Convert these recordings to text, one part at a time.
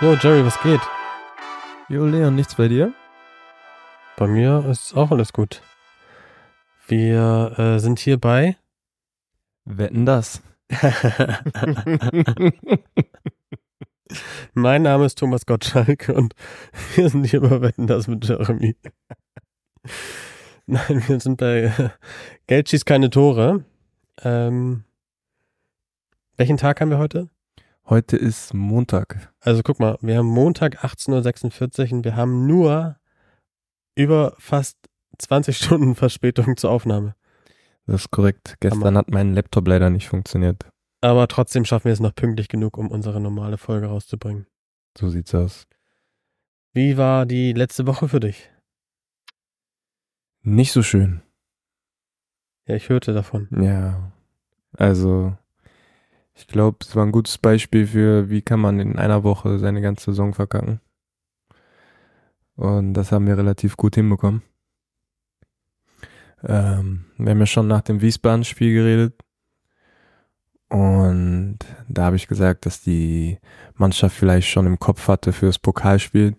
Jo, Jerry, was geht? Jo, Leon, nichts bei dir? Bei mir ist auch alles gut. Wir äh, sind hier bei Wetten das? mein Name ist Thomas Gottschalk und wir sind hier bei Wetten das mit Jeremy. Nein, wir sind bei äh, Geld schießt keine Tore. Ähm, welchen Tag haben wir heute? Heute ist Montag. Also guck mal, wir haben Montag 18.46 Uhr und wir haben nur über fast 20 Stunden Verspätung zur Aufnahme. Das ist korrekt. Gestern Hammer. hat mein Laptop leider nicht funktioniert. Aber trotzdem schaffen wir es noch pünktlich genug, um unsere normale Folge rauszubringen. So sieht's aus. Wie war die letzte Woche für dich? Nicht so schön. Ja, ich hörte davon. Ja. Also, ich glaube, es war ein gutes Beispiel für, wie kann man in einer Woche seine ganze Saison verkacken. Und das haben wir relativ gut hinbekommen. Ähm, wir haben ja schon nach dem Wiesbaden-Spiel geredet. Und da habe ich gesagt, dass die Mannschaft vielleicht schon im Kopf hatte für das Pokalspiel.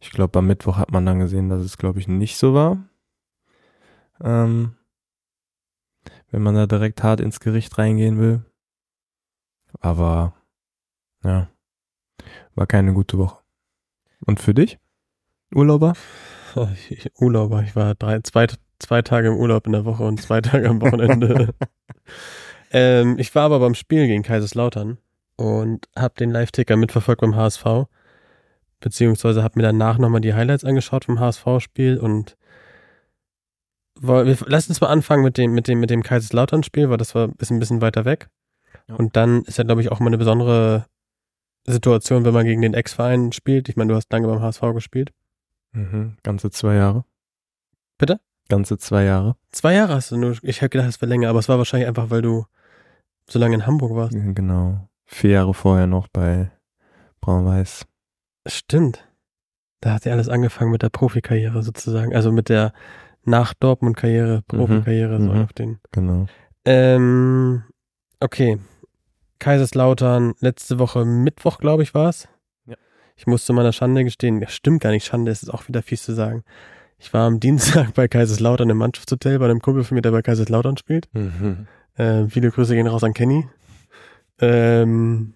Ich glaube, am Mittwoch hat man dann gesehen, dass es, glaube ich, nicht so war. Ähm, wenn man da direkt hart ins Gericht reingehen will. Aber ja, war keine gute Woche. Und für dich? Urlauber? Ich, Urlauber, ich war drei, zwei, zwei Tage im Urlaub in der Woche und zwei Tage am Wochenende. ähm, ich war aber beim Spiel gegen Kaiserslautern und habe den Live-Ticker mitverfolgt beim HSV. Beziehungsweise habe mir danach nochmal die Highlights angeschaut vom HSV-Spiel und wir, lass uns mal anfangen mit dem, mit dem, mit dem Kaiserslautern-Spiel, weil das war ist ein bisschen weiter weg. Ja. Und dann ist ja, glaube ich, auch mal eine besondere Situation, wenn man gegen den Ex-Verein spielt. Ich meine, du hast lange beim HSV gespielt. Mhm, ganze zwei Jahre. Bitte? Ganze zwei Jahre. Zwei Jahre hast du nur. Ich hätte gedacht, es wäre länger, aber es war wahrscheinlich einfach, weil du so lange in Hamburg warst. Genau. Vier Jahre vorher noch bei Braun-Weiß. Stimmt. Da hat ja alles angefangen mit der Profikarriere sozusagen. Also mit der nach Dortmund-Karriere, Profikarriere, so mhm. auf den. Genau. Ähm, okay. Kaiserslautern, letzte Woche Mittwoch, glaube ich, war es. Ja. Ich muss zu meiner Schande gestehen, ja, stimmt gar nicht, Schande ist auch wieder fies zu sagen. Ich war am Dienstag bei Kaiserslautern im Mannschaftshotel bei einem Kumpel von mir, der bei Kaiserslautern spielt. Mhm. Äh, viele Grüße gehen raus an Kenny. Ähm,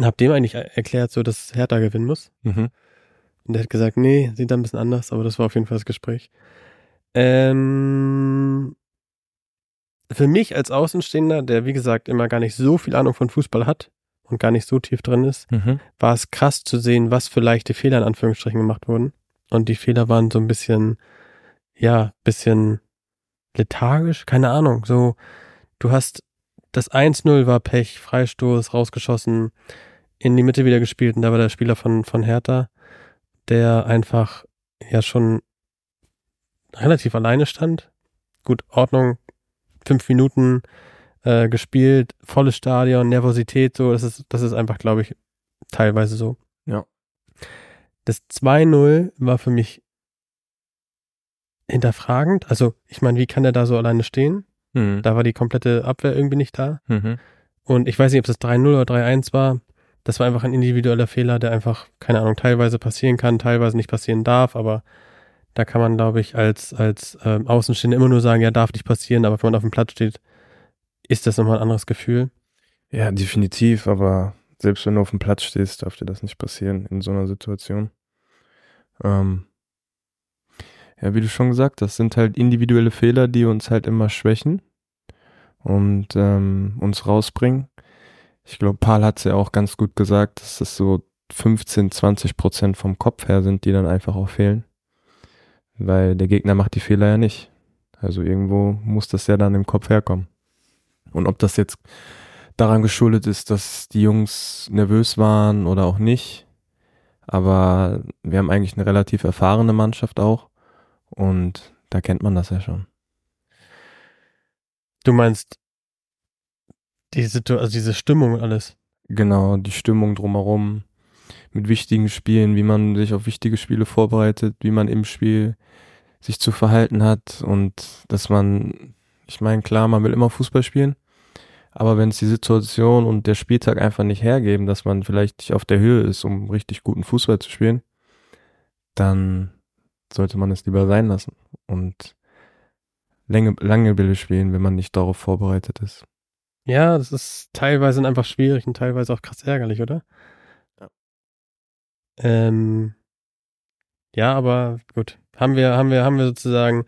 hab dem eigentlich er- erklärt, so dass Hertha gewinnen muss. Mhm. Und der hat gesagt, nee, sieht da ein bisschen anders, aber das war auf jeden Fall das Gespräch. Ähm, für mich als Außenstehender, der wie gesagt immer gar nicht so viel Ahnung von Fußball hat und gar nicht so tief drin ist, Mhm. war es krass zu sehen, was für leichte Fehler in Anführungsstrichen gemacht wurden. Und die Fehler waren so ein bisschen, ja, bisschen lethargisch, keine Ahnung. So, du hast das 1-0 war Pech, Freistoß, rausgeschossen, in die Mitte wieder gespielt und da war der Spieler von, von Hertha, der einfach ja schon relativ alleine stand. Gut, Ordnung, fünf Minuten äh, gespielt, volles Stadion, Nervosität, so, das ist, das ist einfach, glaube ich, teilweise so. Ja. Das 2-0 war für mich hinterfragend. Also, ich meine, wie kann er da so alleine stehen? Mhm. Da war die komplette Abwehr irgendwie nicht da. Mhm. Und ich weiß nicht, ob das 3-0 oder 3-1 war. Das war einfach ein individueller Fehler, der einfach, keine Ahnung, teilweise passieren kann, teilweise nicht passieren darf, aber da kann man, glaube ich, als, als ähm, Außenstehender immer nur sagen, ja, darf nicht passieren, aber wenn man auf dem Platz steht, ist das nochmal ein anderes Gefühl. Ja, definitiv, aber selbst wenn du auf dem Platz stehst, darf dir das nicht passieren in so einer Situation. Ähm, Ja, wie du schon gesagt hast, sind halt individuelle Fehler, die uns halt immer schwächen und ähm, uns rausbringen. Ich glaube, Paul hat es ja auch ganz gut gesagt, dass das so 15, 20 Prozent vom Kopf her sind, die dann einfach auch fehlen. Weil der Gegner macht die Fehler ja nicht. Also irgendwo muss das ja dann im Kopf herkommen. Und ob das jetzt daran geschuldet ist, dass die Jungs nervös waren oder auch nicht. Aber wir haben eigentlich eine relativ erfahrene Mannschaft auch. Und da kennt man das ja schon. Du meinst die Situ also diese Stimmung und alles. Genau, die Stimmung drumherum, mit wichtigen Spielen, wie man sich auf wichtige Spiele vorbereitet, wie man im Spiel sich zu verhalten hat und dass man, ich meine, klar, man will immer Fußball spielen, aber wenn es die Situation und der Spieltag einfach nicht hergeben, dass man vielleicht nicht auf der Höhe ist, um richtig guten Fußball zu spielen, dann sollte man es lieber sein lassen und lange, lange Bälle spielen, wenn man nicht darauf vorbereitet ist. Ja, das ist teilweise einfach schwierig und teilweise auch krass ärgerlich, oder? Ja. Ähm, ja, aber gut. Haben wir, haben wir, haben wir sozusagen,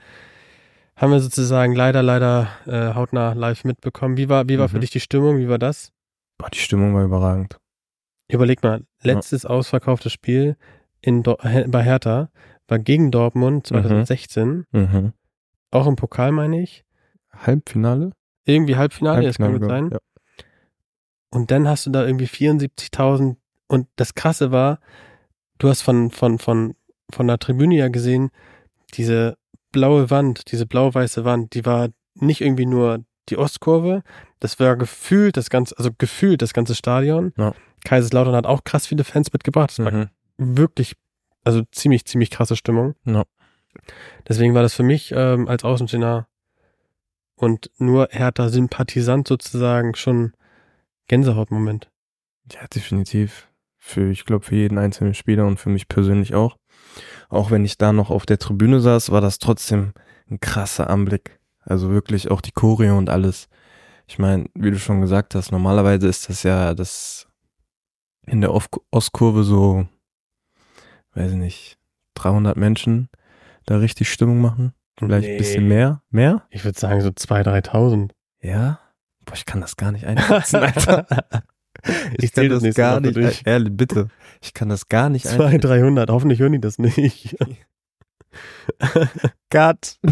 haben wir sozusagen leider, leider äh, hautnah live mitbekommen. Wie war, wie war für Mhm. dich die Stimmung? Wie war das? Boah, die Stimmung war überragend. Überleg mal, letztes ausverkauftes Spiel in bei Hertha war gegen Dortmund 2016, Mhm. auch im Pokal meine ich. Halbfinale? Irgendwie Halbfinale, das kann gut sein. Ja. Und dann hast du da irgendwie 74.000 und das Krasse war, du hast von, von, von, von der Tribüne ja gesehen, diese blaue Wand, diese blau-weiße Wand, die war nicht irgendwie nur die Ostkurve, das war gefühlt das ganze, also gefühlt das ganze Stadion. Ja. Kaiserslautern hat auch krass viele Fans mitgebracht. Das war Mhm. wirklich, also ziemlich, ziemlich krasse Stimmung. Ja. Deswegen war das für mich ähm, als Außenstehender und nur härter Sympathisant sozusagen schon Gänsehautmoment. Ja, definitiv. Für, ich glaube, für jeden einzelnen Spieler und für mich persönlich auch. Auch wenn ich da noch auf der Tribüne saß, war das trotzdem ein krasser Anblick. Also wirklich auch die Choreo und alles. Ich meine, wie du schon gesagt hast, normalerweise ist das ja das in der Ostkurve so, weiß ich nicht, 300 Menschen da richtig Stimmung machen. Vielleicht ein bisschen mehr. Mehr? Ich würde sagen so 2.000, 3.000. Ja? Boah, ich kann das gar nicht einschätzen, Alter. Ich kann das gar Mal nicht, dich. ehrlich, bitte. Ich kann das gar nicht 200, 300. Hoffentlich hören die das nicht. Cut.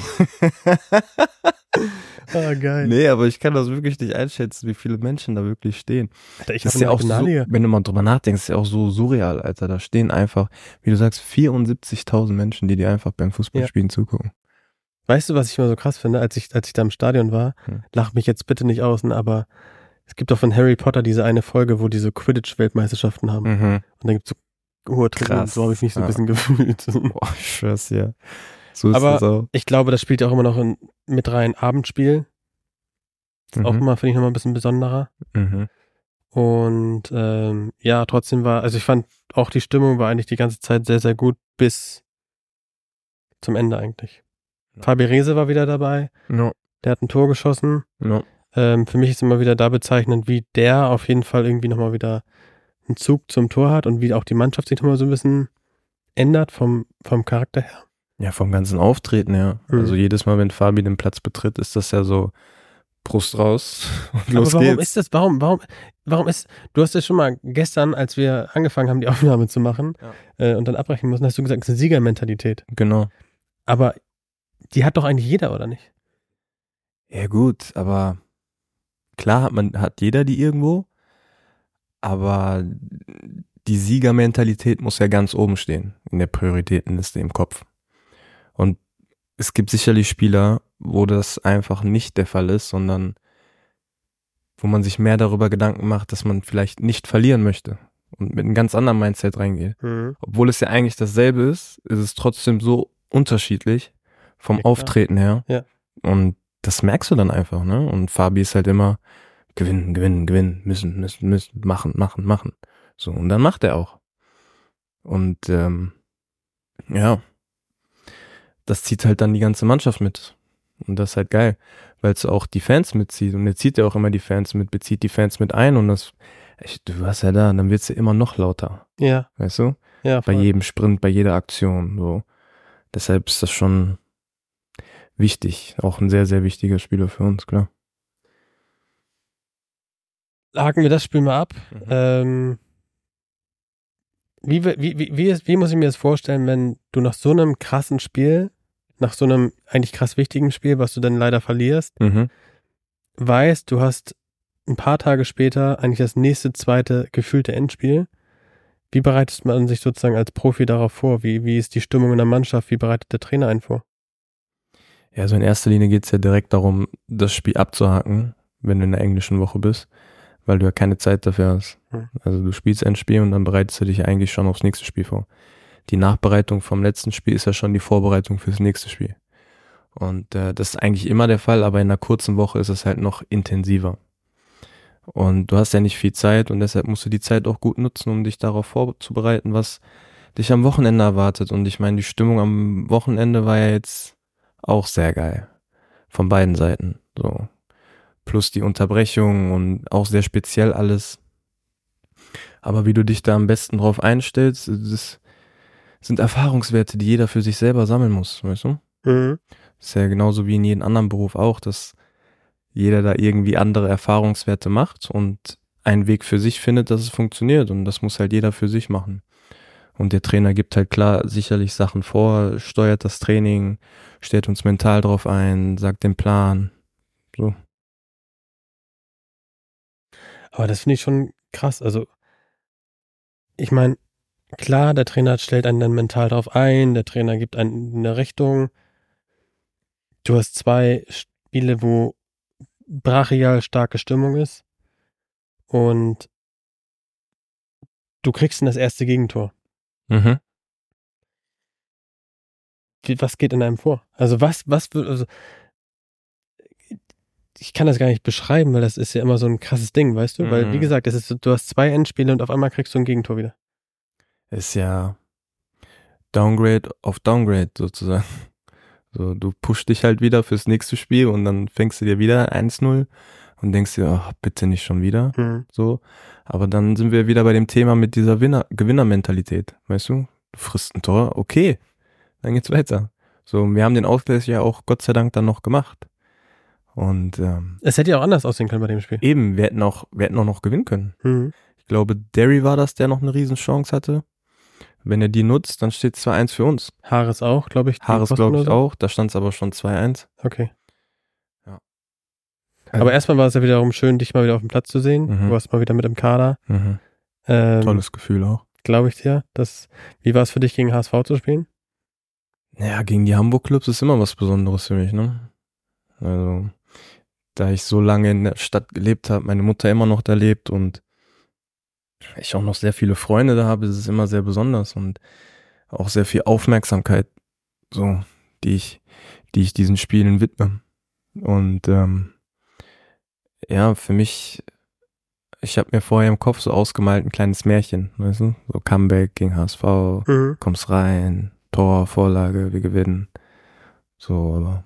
ah, geil. nee, aber ich kann das wirklich nicht einschätzen, wie viele Menschen da wirklich stehen. Alter, ich Das ist ja auch so, wenn du mal drüber nachdenkst, ist ja auch so surreal, Alter. Da stehen einfach, wie du sagst, 74.000 Menschen, die dir einfach beim Fußballspielen zugucken. Weißt du, was ich immer so krass finde, als ich, als ich da im Stadion war? Hm. Lach mich jetzt bitte nicht aus, ne, aber es gibt doch von Harry Potter diese eine Folge, wo die so Quidditch-Weltmeisterschaften haben. Mhm. Und dann gibt's so hohe Tribünen. So habe ich mich so ein ja. bisschen gefühlt. Boah, ich schwör's dir. So ist Aber- das auch. Ich glaube, das spielt ja auch immer noch in, mit rein Abendspiel. Auch Mhm. immer, finde ich, nochmal ein bisschen besonderer. Mhm. Und ähm, ja, trotzdem war, also ich fand auch die Stimmung war eigentlich die ganze Zeit sehr, sehr gut bis zum Ende eigentlich. Ja. Fabi Rehse war wieder dabei, No, der hat ein Tor geschossen. no. Ähm, für mich ist immer wieder da bezeichnend, wie der auf jeden Fall irgendwie nochmal wieder einen Zug zum Tor hat und wie auch die Mannschaft sich nochmal so ein bisschen ändert vom, vom Charakter her. Ja, vom ganzen Auftreten her. Mhm. Also jedes Mal, wenn Fabi den Platz betritt, ist das ja so Brust raus und los Aber warum geht's. ist das, warum, warum, warum ist, du hast ja schon mal gestern, als wir angefangen haben, die Aufnahme zu machen Ja. äh, und dann abbrechen mussten, hast du gesagt, es ist eine Siegermentalität. genau. Aber die hat doch eigentlich jeder, oder nicht? Ja gut, aber klar hat man hat jeder die irgendwo, aber die Siegermentalität muss ja ganz oben stehen in der Prioritätenliste im Kopf. Und es gibt sicherlich Spieler, wo das einfach nicht der Fall ist, sondern wo man sich mehr darüber Gedanken macht, dass man vielleicht nicht verlieren möchte und mit einem ganz anderen Mindset reingeht. Obwohl es ja eigentlich dasselbe ist, ist es trotzdem so unterschiedlich vom Ja. Auftreten her. Ja. Und das merkst du dann einfach, ne? Und Fabi ist halt immer gewinnen, gewinnen, gewinnen, müssen, müssen, müssen, machen, machen, machen. So, und dann macht er auch. Und ähm, ja, das zieht halt dann die ganze Mannschaft mit. Und das ist halt geil, weil es auch die Fans mitzieht. Und er zieht ja auch immer die Fans mit, bezieht die Fans mit ein. Und das, echt, du warst ja da, und dann wird's ja immer noch lauter. Ja, Weißt du? ja, Bei voll. jedem Sprint, bei jeder Aktion, so. deshalb ist das schon wichtig, auch ein sehr, sehr wichtiger Spieler für uns, klar. Haken wir das Spiel mal ab. Mhm. Ähm, wie, wie, wie, wie, ist, wie muss ich mir das vorstellen, wenn du nach so einem krassen Spiel, nach so einem eigentlich krass wichtigen Spiel, was du dann leider verlierst, Mhm. weißt, du hast ein paar Tage später eigentlich das nächste zweite gefühlte Endspiel. Wie bereitet man sich sozusagen als Profi darauf vor? Wie, wie ist die Stimmung in der Mannschaft? Wie bereitet der Trainer einen vor? Ja, also in erster Linie geht's ja direkt darum, das Spiel abzuhaken, wenn du in der englischen Woche bist, weil du ja keine Zeit dafür hast. Hm. Also du spielst ein Spiel und dann bereitest du dich eigentlich schon aufs nächste Spiel vor. Die Nachbereitung vom letzten Spiel ist ja schon die Vorbereitung fürs nächste Spiel. Und äh, das ist eigentlich immer der Fall, aber in einer kurzen Woche ist es halt noch intensiver. Und du hast ja nicht viel Zeit und deshalb musst du die Zeit auch gut nutzen, um dich darauf vorzubereiten, was dich am Wochenende erwartet. Und ich meine, die Stimmung am Wochenende war ja jetzt auch sehr geil. Von beiden Seiten. So. Plus die Unterbrechung und auch sehr speziell alles. Aber wie du dich da am besten drauf einstellst, das sind Erfahrungswerte, die jeder für sich selber sammeln muss, weißt du? Mhm. Das ist ja genauso wie in jedem anderen Beruf auch, dass jeder da irgendwie andere Erfahrungswerte macht und einen Weg für sich findet, dass es funktioniert. Und das muss halt jeder für sich machen. Und der Trainer gibt halt klar sicherlich Sachen vor, steuert das Training, stellt uns mental drauf ein, sagt den Plan. So. Aber das finde ich schon krass. Also, ich meine, klar, der Trainer stellt einen dann mental drauf ein, der Trainer gibt einen eine Richtung. Du hast zwei Spiele, wo brachial starke Stimmung ist. Und du kriegst dann das erste Gegentor. Mhm. Was geht in einem vor? Also was, was also ich kann das gar nicht beschreiben, weil das ist ja immer so ein krasses Ding, weißt du? Weil, wie Mhm. gesagt, es ist, du hast zwei Endspiele und auf einmal kriegst du ein Gegentor wieder. Ist ja Downgrade auf Downgrade sozusagen. So, du pushst dich halt wieder fürs nächste Spiel und dann fängst du dir wieder 1-0 und denkst dir, oh, bitte nicht schon wieder. So. Aber dann sind wir wieder bei dem Thema mit dieser Winner Gewinnermentalität. Weißt du? Du frisst ein Tor, okay. Dann geht's weiter. So, wir haben den Ausgleich ja auch Gott sei Dank dann noch gemacht. Und ähm, Es hätte ja auch anders aussehen können bei dem Spiel. eben, wir hätten auch, wir hätten auch noch gewinnen können. Mhm. Ich glaube, Derry war das, der noch eine Riesenchance hatte. Wenn er die nutzt, dann steht 2-1 für uns. Haares auch, glaube ich. Haares glaube ich auch, da stand es aber schon 2-1. Okay. Ja. Aber erstmal war es ja wiederum schön, dich mal wieder auf dem Platz zu sehen. Mhm. Du warst mal wieder mit im Kader. Mhm. Ähm, Tolles Gefühl auch. Glaube ich dir. Das, wie war es für dich, gegen HSV zu spielen? Ja, gegen die Hamburg-Clubs ist immer was Besonderes für mich, ne? Also, da ich so lange in der Stadt gelebt habe, meine Mutter immer noch da lebt und ich auch noch sehr viele Freunde da habe, ist es immer sehr besonders und auch sehr viel Aufmerksamkeit, so, die ich, die ich diesen Spielen widme. Und ähm, ja, für mich, ich habe mir vorher im Kopf so ausgemalt ein kleines Märchen, weißt du? So Comeback gegen HSV, Mhm. kommst rein, Tor, Vorlage, wir gewinnen. So, aber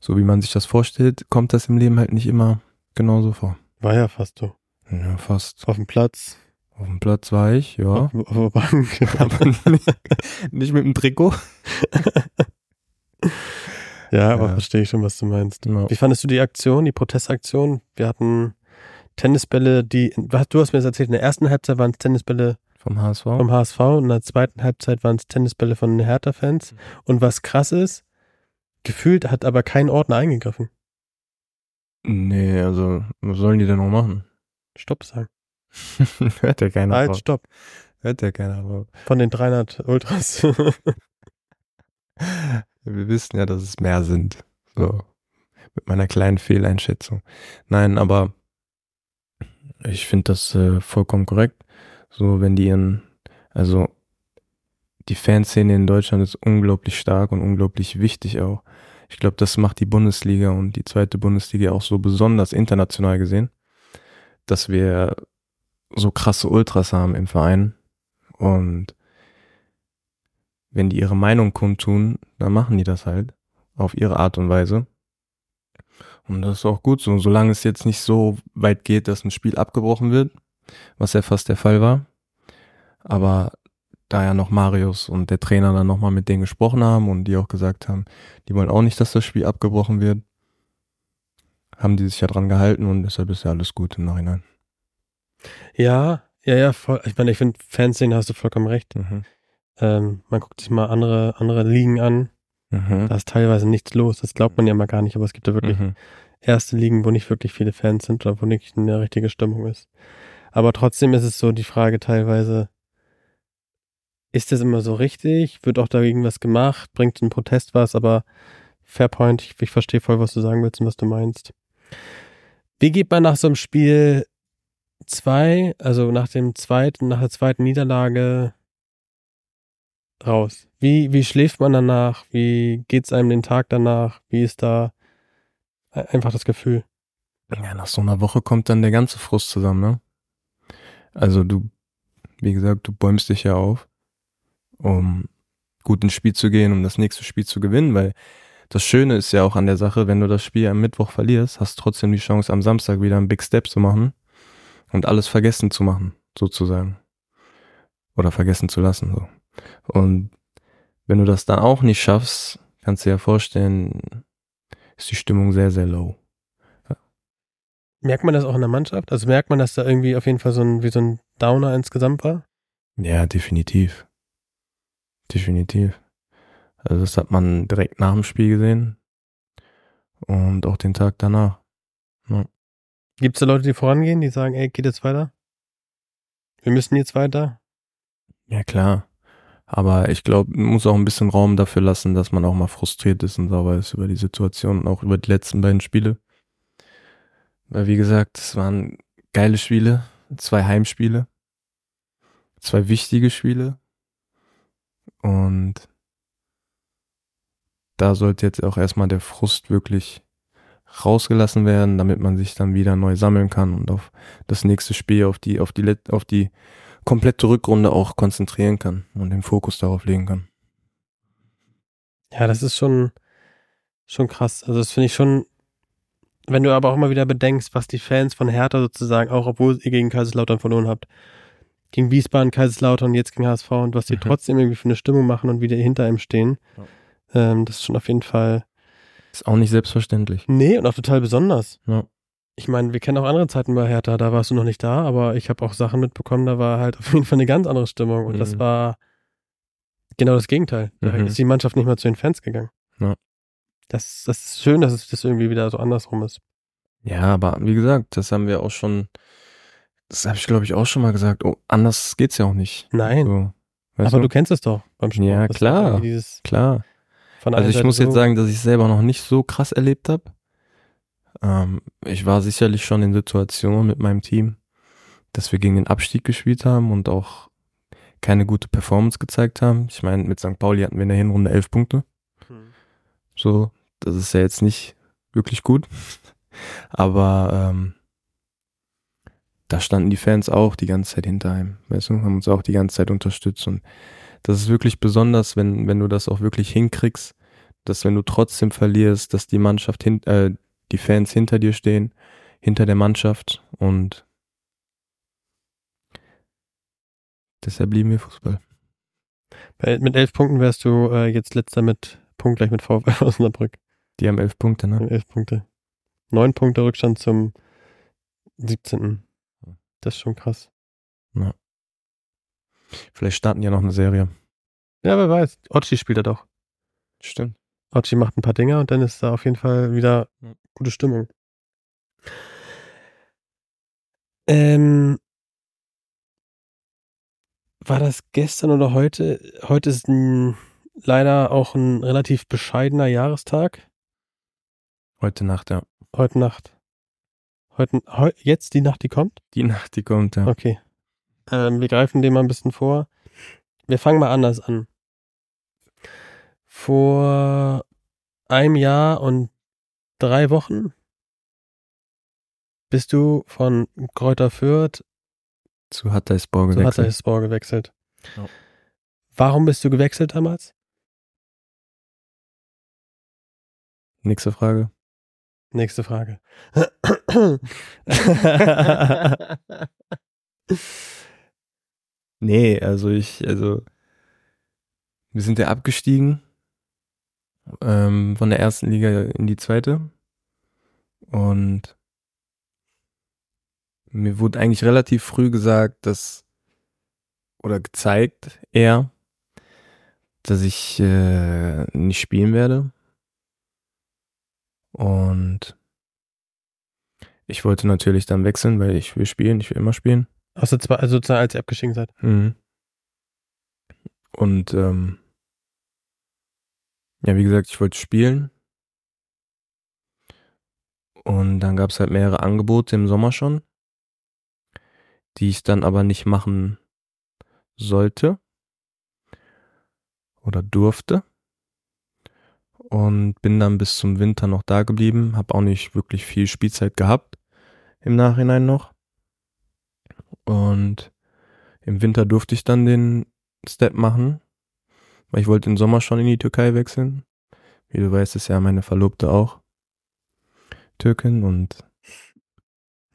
so wie man sich das vorstellt, kommt das im Leben halt nicht immer genauso vor. War ja fast so. Ja, fast. Auf dem Platz, Auf dem Platz war ich, ja. auf, auf der Bank. Aber nicht, nicht mit dem Trikot. ja, aber Ja. verstehe ich schon, was du meinst. Genau. Wie fandest du die Aktion, die Protestaktion? Wir hatten Tennisbälle, die, du hast mir das erzählt, in der ersten Halbzeit waren es Tennisbälle Vom HSV. vom HSV und in der zweiten Halbzeit waren es Tennisbälle von den Hertha-Fans. Und was krass ist, gefühlt hat aber kein Ordner eingegriffen. nee, also, was sollen die denn noch machen? Stopp sagen. Hört ja keiner Halt, drauf. stopp. Hört ja keiner drauf. Von den 300 Ultras. Wir wissen ja, dass es mehr sind. So. Mit meiner kleinen Fehleinschätzung. Nein, aber ich finde das äh, vollkommen korrekt. So, wenn die ihren, also die Fanszene in Deutschland ist unglaublich stark und unglaublich wichtig auch. Ich glaube, das macht die Bundesliga und die zweite Bundesliga auch so besonders international gesehen, dass wir so krasse Ultras haben im Verein und wenn die ihre Meinung kundtun, dann machen die das halt auf ihre Art und Weise. Und das ist auch gut so, solange es jetzt nicht so weit geht, dass ein Spiel abgebrochen wird, was ja fast der Fall war. Aber da ja noch Marius und der Trainer dann nochmal mit denen gesprochen haben und die auch gesagt haben, die wollen auch nicht, dass das Spiel abgebrochen wird, haben die sich ja dran gehalten und deshalb ist ja alles gut im Nachhinein. Ja, ja, ja, voll. Ich meine, ich finde, Fanszene hast du vollkommen recht. Mhm. Ähm, man guckt sich mal andere, andere Ligen an. Mhm. Da ist teilweise nichts los. Das glaubt man ja mal gar nicht, aber es gibt da wirklich Mhm. erste Ligen, wo nicht wirklich viele Fans sind oder wo nicht eine richtige Stimmung ist. Aber trotzdem ist es so die Frage teilweise, ist das immer so richtig? Wird auch dagegen was gemacht? Bringt ein Protest was? Aber Fairpoint, ich, ich verstehe voll, was du sagen willst und was du meinst. Wie geht man nach so einem Spiel zwei, also nach dem zweiten, nach der zweiten Niederlage raus? Wie, wie schläft man danach? Wie geht's einem den Tag danach? Wie ist da einfach das Gefühl? Ja, nach so einer Woche kommt dann der ganze Frust zusammen, ne? Also du, wie gesagt, du bäumst dich ja auf, um gut ins Spiel zu gehen, um das nächste Spiel zu gewinnen, weil das Schöne ist ja auch an der Sache, wenn du das Spiel am Mittwoch verlierst, hast du trotzdem die Chance, am Samstag wieder einen Big Step zu machen und alles vergessen zu machen, sozusagen. Oder vergessen zu lassen, so. Und wenn du das dann auch nicht schaffst, kannst du dir ja vorstellen, ist die Stimmung sehr, sehr low. Merkt man das auch in der Mannschaft? Also merkt man, dass da irgendwie auf jeden Fall so ein, wie so ein Downer insgesamt war? Ja, definitiv. Definitiv. Also das hat man direkt nach dem Spiel gesehen und auch den Tag danach. Gibt es da Leute, die vorangehen, die sagen, ey, geht jetzt weiter? Wir müssen jetzt weiter? Ja, klar. Aber ich glaube, man muss auch ein bisschen Raum dafür lassen, dass man auch mal frustriert ist und sauer ist über die Situation und auch über die letzten beiden Spiele. Weil, wie gesagt, es waren geile Spiele, zwei Heimspiele, zwei wichtige Spiele. Und da sollte jetzt auch erstmal der Frust wirklich rausgelassen werden, damit man sich dann wieder neu sammeln kann und auf das nächste Spiel, auf die, auf die, auf die komplette Rückrunde auch konzentrieren kann und den Fokus darauf legen kann. Ja, das ist schon, schon krass. Also das finde ich schon, wenn du aber auch immer wieder bedenkst, was die Fans von Hertha sozusagen, auch obwohl ihr gegen Kaiserslautern verloren habt, gegen Wiesbaden, Kaiserslautern, jetzt gegen HSV und was die Mhm. trotzdem irgendwie für eine Stimmung machen und wieder hinter ihm stehen, ähm, das ist schon auf jeden Fall, Ist auch nicht selbstverständlich. nee, und auch total besonders. Ja. Ich meine, wir kennen auch andere Zeiten bei Hertha, da warst du noch nicht da, aber ich habe auch Sachen mitbekommen, da war halt auf jeden Fall eine ganz andere Stimmung und das Mhm. war genau das Gegenteil. Da Mhm. ist die Mannschaft nicht mal zu den Fans gegangen. Ja. Das, das ist schön, dass es das irgendwie wieder so andersrum ist. Ja, aber wie gesagt, das haben wir auch schon, das habe ich glaube ich auch schon mal gesagt. Oh, anders geht's ja auch nicht. Nein. So, aber du kennst es doch beim Sport. Ja, Das klar. Dieses Klar. Also ich muss so, jetzt sagen, dass ich es selber noch nicht so krass erlebt habe. Ähm, ich war sicherlich schon in Situationen mit meinem Team, dass wir gegen den Abstieg gespielt haben und auch keine gute Performance gezeigt haben. Ich meine, mit St. Pauli hatten wir in der Hinrunde elf Punkte. Hm. So, das ist ja jetzt nicht wirklich gut. Aber ähm, da standen die Fans auch die ganze Zeit hinter einem, weißt du, haben uns auch die ganze Zeit unterstützt. Und das ist wirklich besonders, wenn, wenn du das auch wirklich hinkriegst, dass wenn du trotzdem verlierst, dass die Mannschaft hin, äh, die Fans hinter dir stehen, hinter der Mannschaft und deshalb lieben wir Fußball. Mit elf Punkten wärst du äh, jetzt letzter mit Punkt gleich mit VfL Osnabrück. Die haben elf Punkte, ne? Elf Punkte. Neun Punkte Rückstand zum 17. Das ist schon krass. Vielleicht starten ja noch eine Serie. Ja, wer weiß. Ochi spielt er doch. Stimmt. Ochi macht ein paar Dinger und dann ist da auf jeden Fall wieder gute Stimmung. Ähm, war das gestern oder heute? Heute ist ein, leider auch ein relativ bescheidener Jahrestag. Heute Nacht, ja. Heute Nacht. Heute, heu, jetzt die Nacht, die kommt? Die Nacht, die kommt, ja. Okay. Ähm, wir greifen dem mal ein bisschen vor. Wir fangen mal anders an. Vor einem Jahr und drei Wochen bist du von Kräuter Fürth Zu Hatayspor zu gewechselt. Hatayspor gewechselt. Ja. Warum bist du gewechselt damals? Nächste Frage. Nächste Frage. nee, also ich, also wir sind ja abgestiegen ähm, von der ersten Liga in die zweite. Und mir wurde eigentlich relativ früh gesagt, dass oder gezeigt eher, dass ich äh, nicht spielen werde. Und ich wollte natürlich dann wechseln, weil ich will spielen, ich will immer spielen. Zwar, also sozusagen, als ihr abgestiegen seid. Mhm. Und ähm, ja, wie gesagt, ich wollte spielen. Und dann gab es halt mehrere Angebote im Sommer schon, die ich dann aber nicht machen sollte oder durfte. Und bin dann bis zum Winter noch da geblieben, habe auch nicht wirklich viel Spielzeit gehabt im Nachhinein noch. Und im Winter durfte ich dann den Step machen, weil ich wollte im Sommer schon in die Türkei wechseln. Wie du weißt, ist ja meine Verlobte auch Türkin und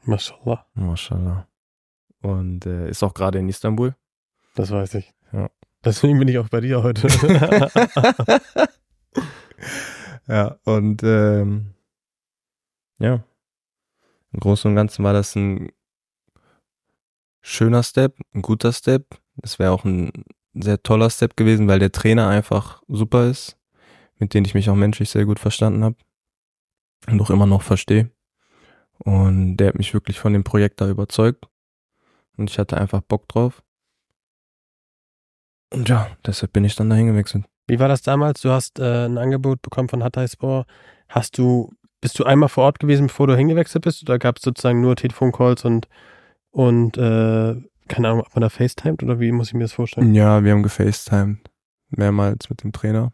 Mashallah. Mashallah. Und äh, ist auch gerade in Istanbul. Das weiß ich. Ja. Deswegen bin ich auch bei dir heute. ja, und ähm, ja, im Großen und Ganzen war das ein schöner Step, ein guter Step. Es wäre auch ein sehr toller Step gewesen, weil der Trainer einfach super ist, mit dem ich mich auch menschlich sehr gut verstanden habe und auch immer noch verstehe. Und der hat mich wirklich von dem Projekt da überzeugt. Und ich hatte einfach Bock drauf. Und ja, deshalb bin ich dann dahin gewechselt. Wie war das damals? Du hast äh, ein Angebot bekommen von Hatayspor. Hast du, bist du einmal vor Ort gewesen, bevor du hingewechselt bist? Oder gab es sozusagen nur Telefoncalls und, und äh, keine Ahnung, ob man da FaceTimed oder wie muss ich mir das vorstellen? Ja, wir haben gefacetimed. Mehrmals mit dem Trainer.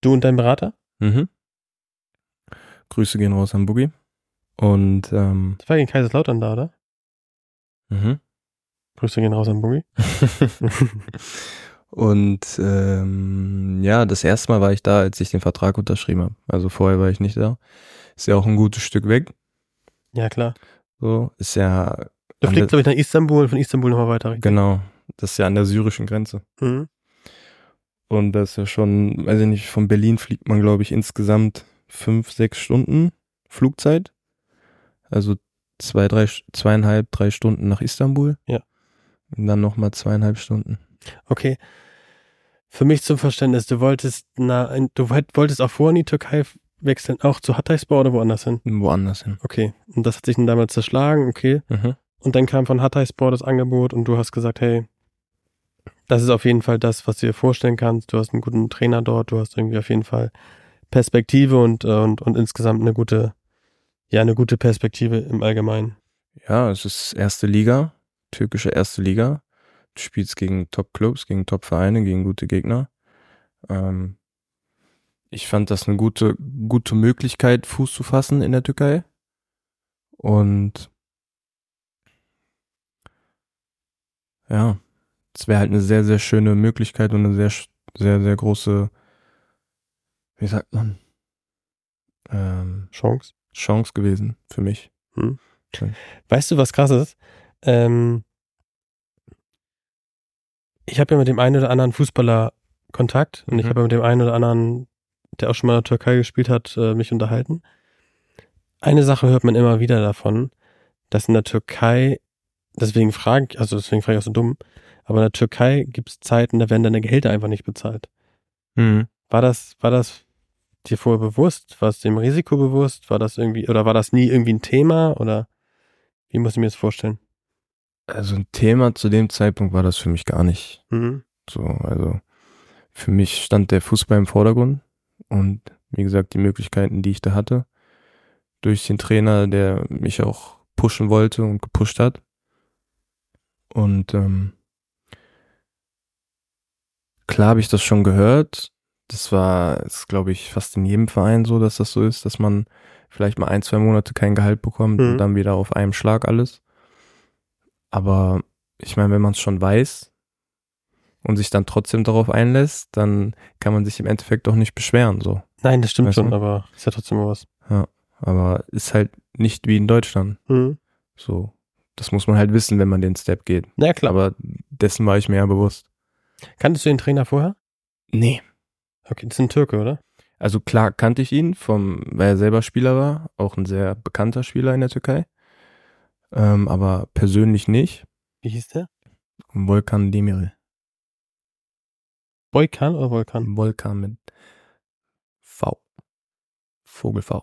Du und dein Berater? Mhm. Grüße gehen raus an Boogie. Und ähm, Das war gegen Kaiserslautern da, oder? mhm. Grüße gehen raus an Boogie. Und ähm, ja, das erste Mal war ich da, als ich den Vertrag unterschrieben habe. Also vorher war ich nicht da. Ist ja auch ein gutes Stück weg. Ja, klar. So, ist ja. Du fliegst, glaube ich, nach Istanbul und von Istanbul nochmal weiter. richtig? Genau. Das ist ja an der syrischen Grenze. Mhm. Und das ist ja schon, weiß ich nicht, von Berlin fliegt man, glaube ich, insgesamt fünf, sechs Stunden Flugzeit. Also zwei, drei, zweieinhalb, drei Stunden nach Istanbul. Ja. Und dann nochmal zweieinhalb Stunden. Okay. Für mich zum Verständnis, du wolltest, na, du wolltest auch vorher in die Türkei wechseln, auch zu Hatayspor oder woanders hin? Woanders hin. Okay. Und das hat sich dann damals zerschlagen, okay. Mhm. Und dann kam von Hatayspor das Angebot und du hast gesagt, hey, das ist auf jeden Fall das, was du dir vorstellen kannst. Du hast einen guten Trainer dort, du hast irgendwie auf jeden Fall Perspektive und, äh, und, und insgesamt eine gute, ja, eine gute Perspektive im Allgemeinen. Ja, es ist erste Liga, türkische erste Liga. Du spielst gegen Top-Clubs, gegen Top-Vereine, gegen gute Gegner. Ähm, ich fand das eine gute, gute Möglichkeit, Fuß zu fassen in der Türkei. Und ja, es wäre halt eine sehr, sehr schöne Möglichkeit und eine sehr, sehr, sehr große, wie sagt man, ähm, Chance. Chance gewesen für mich. Weißt du, was krass ist? Ähm, ich habe ja mit dem einen oder anderen Fußballer Kontakt und ich Mhm. habe ja mit dem einen oder anderen, der auch schon mal in der Türkei gespielt hat, äh, mich unterhalten. Eine Sache hört man immer wieder davon, dass in der Türkei, deswegen frage ich, also deswegen frage ich auch so dumm, aber in der Türkei gibt es Zeiten, da werden deine Gehälter einfach nicht bezahlt. Mhm. War das, war das dir vorher bewusst? War es dem Risiko bewusst? War das irgendwie, oder war das nie irgendwie ein Thema? Oder wie muss ich mir das vorstellen? Also ein Thema zu dem Zeitpunkt war das für mich gar nicht. Mhm. So, also für mich stand der Fußball im Vordergrund und wie gesagt, die Möglichkeiten, die ich da hatte, durch den Trainer, der mich auch pushen wollte und gepusht hat. Und ähm, klar habe ich das schon gehört. Das war, ist glaube ich fast in jedem Verein so, dass das so ist, dass man vielleicht mal ein, zwei Monate kein Gehalt bekommt Mhm. und dann wieder auf einem Schlag alles. Aber ich meine, wenn man es schon weiß und sich dann trotzdem darauf einlässt, dann kann man sich im Endeffekt auch nicht beschweren, so. Nein, das stimmt Weißt schon, du? aber ist ja trotzdem was. Aber ist halt nicht wie in Deutschland. Mhm. So. Das muss man halt wissen, wenn man den Step geht. Na ja, klar. Aber dessen war ich mir ja bewusst. Kanntest du den Trainer vorher? Nee. Okay, das ist ein Türke, oder? Also klar kannte ich ihn, vom, weil er selber Spieler war, auch ein sehr bekannter Spieler in der Türkei. Ähm, aber persönlich nicht. Wie hieß der? Volkan Demirel. Boykan oder Volkan? Volkan mit V. Vogel V.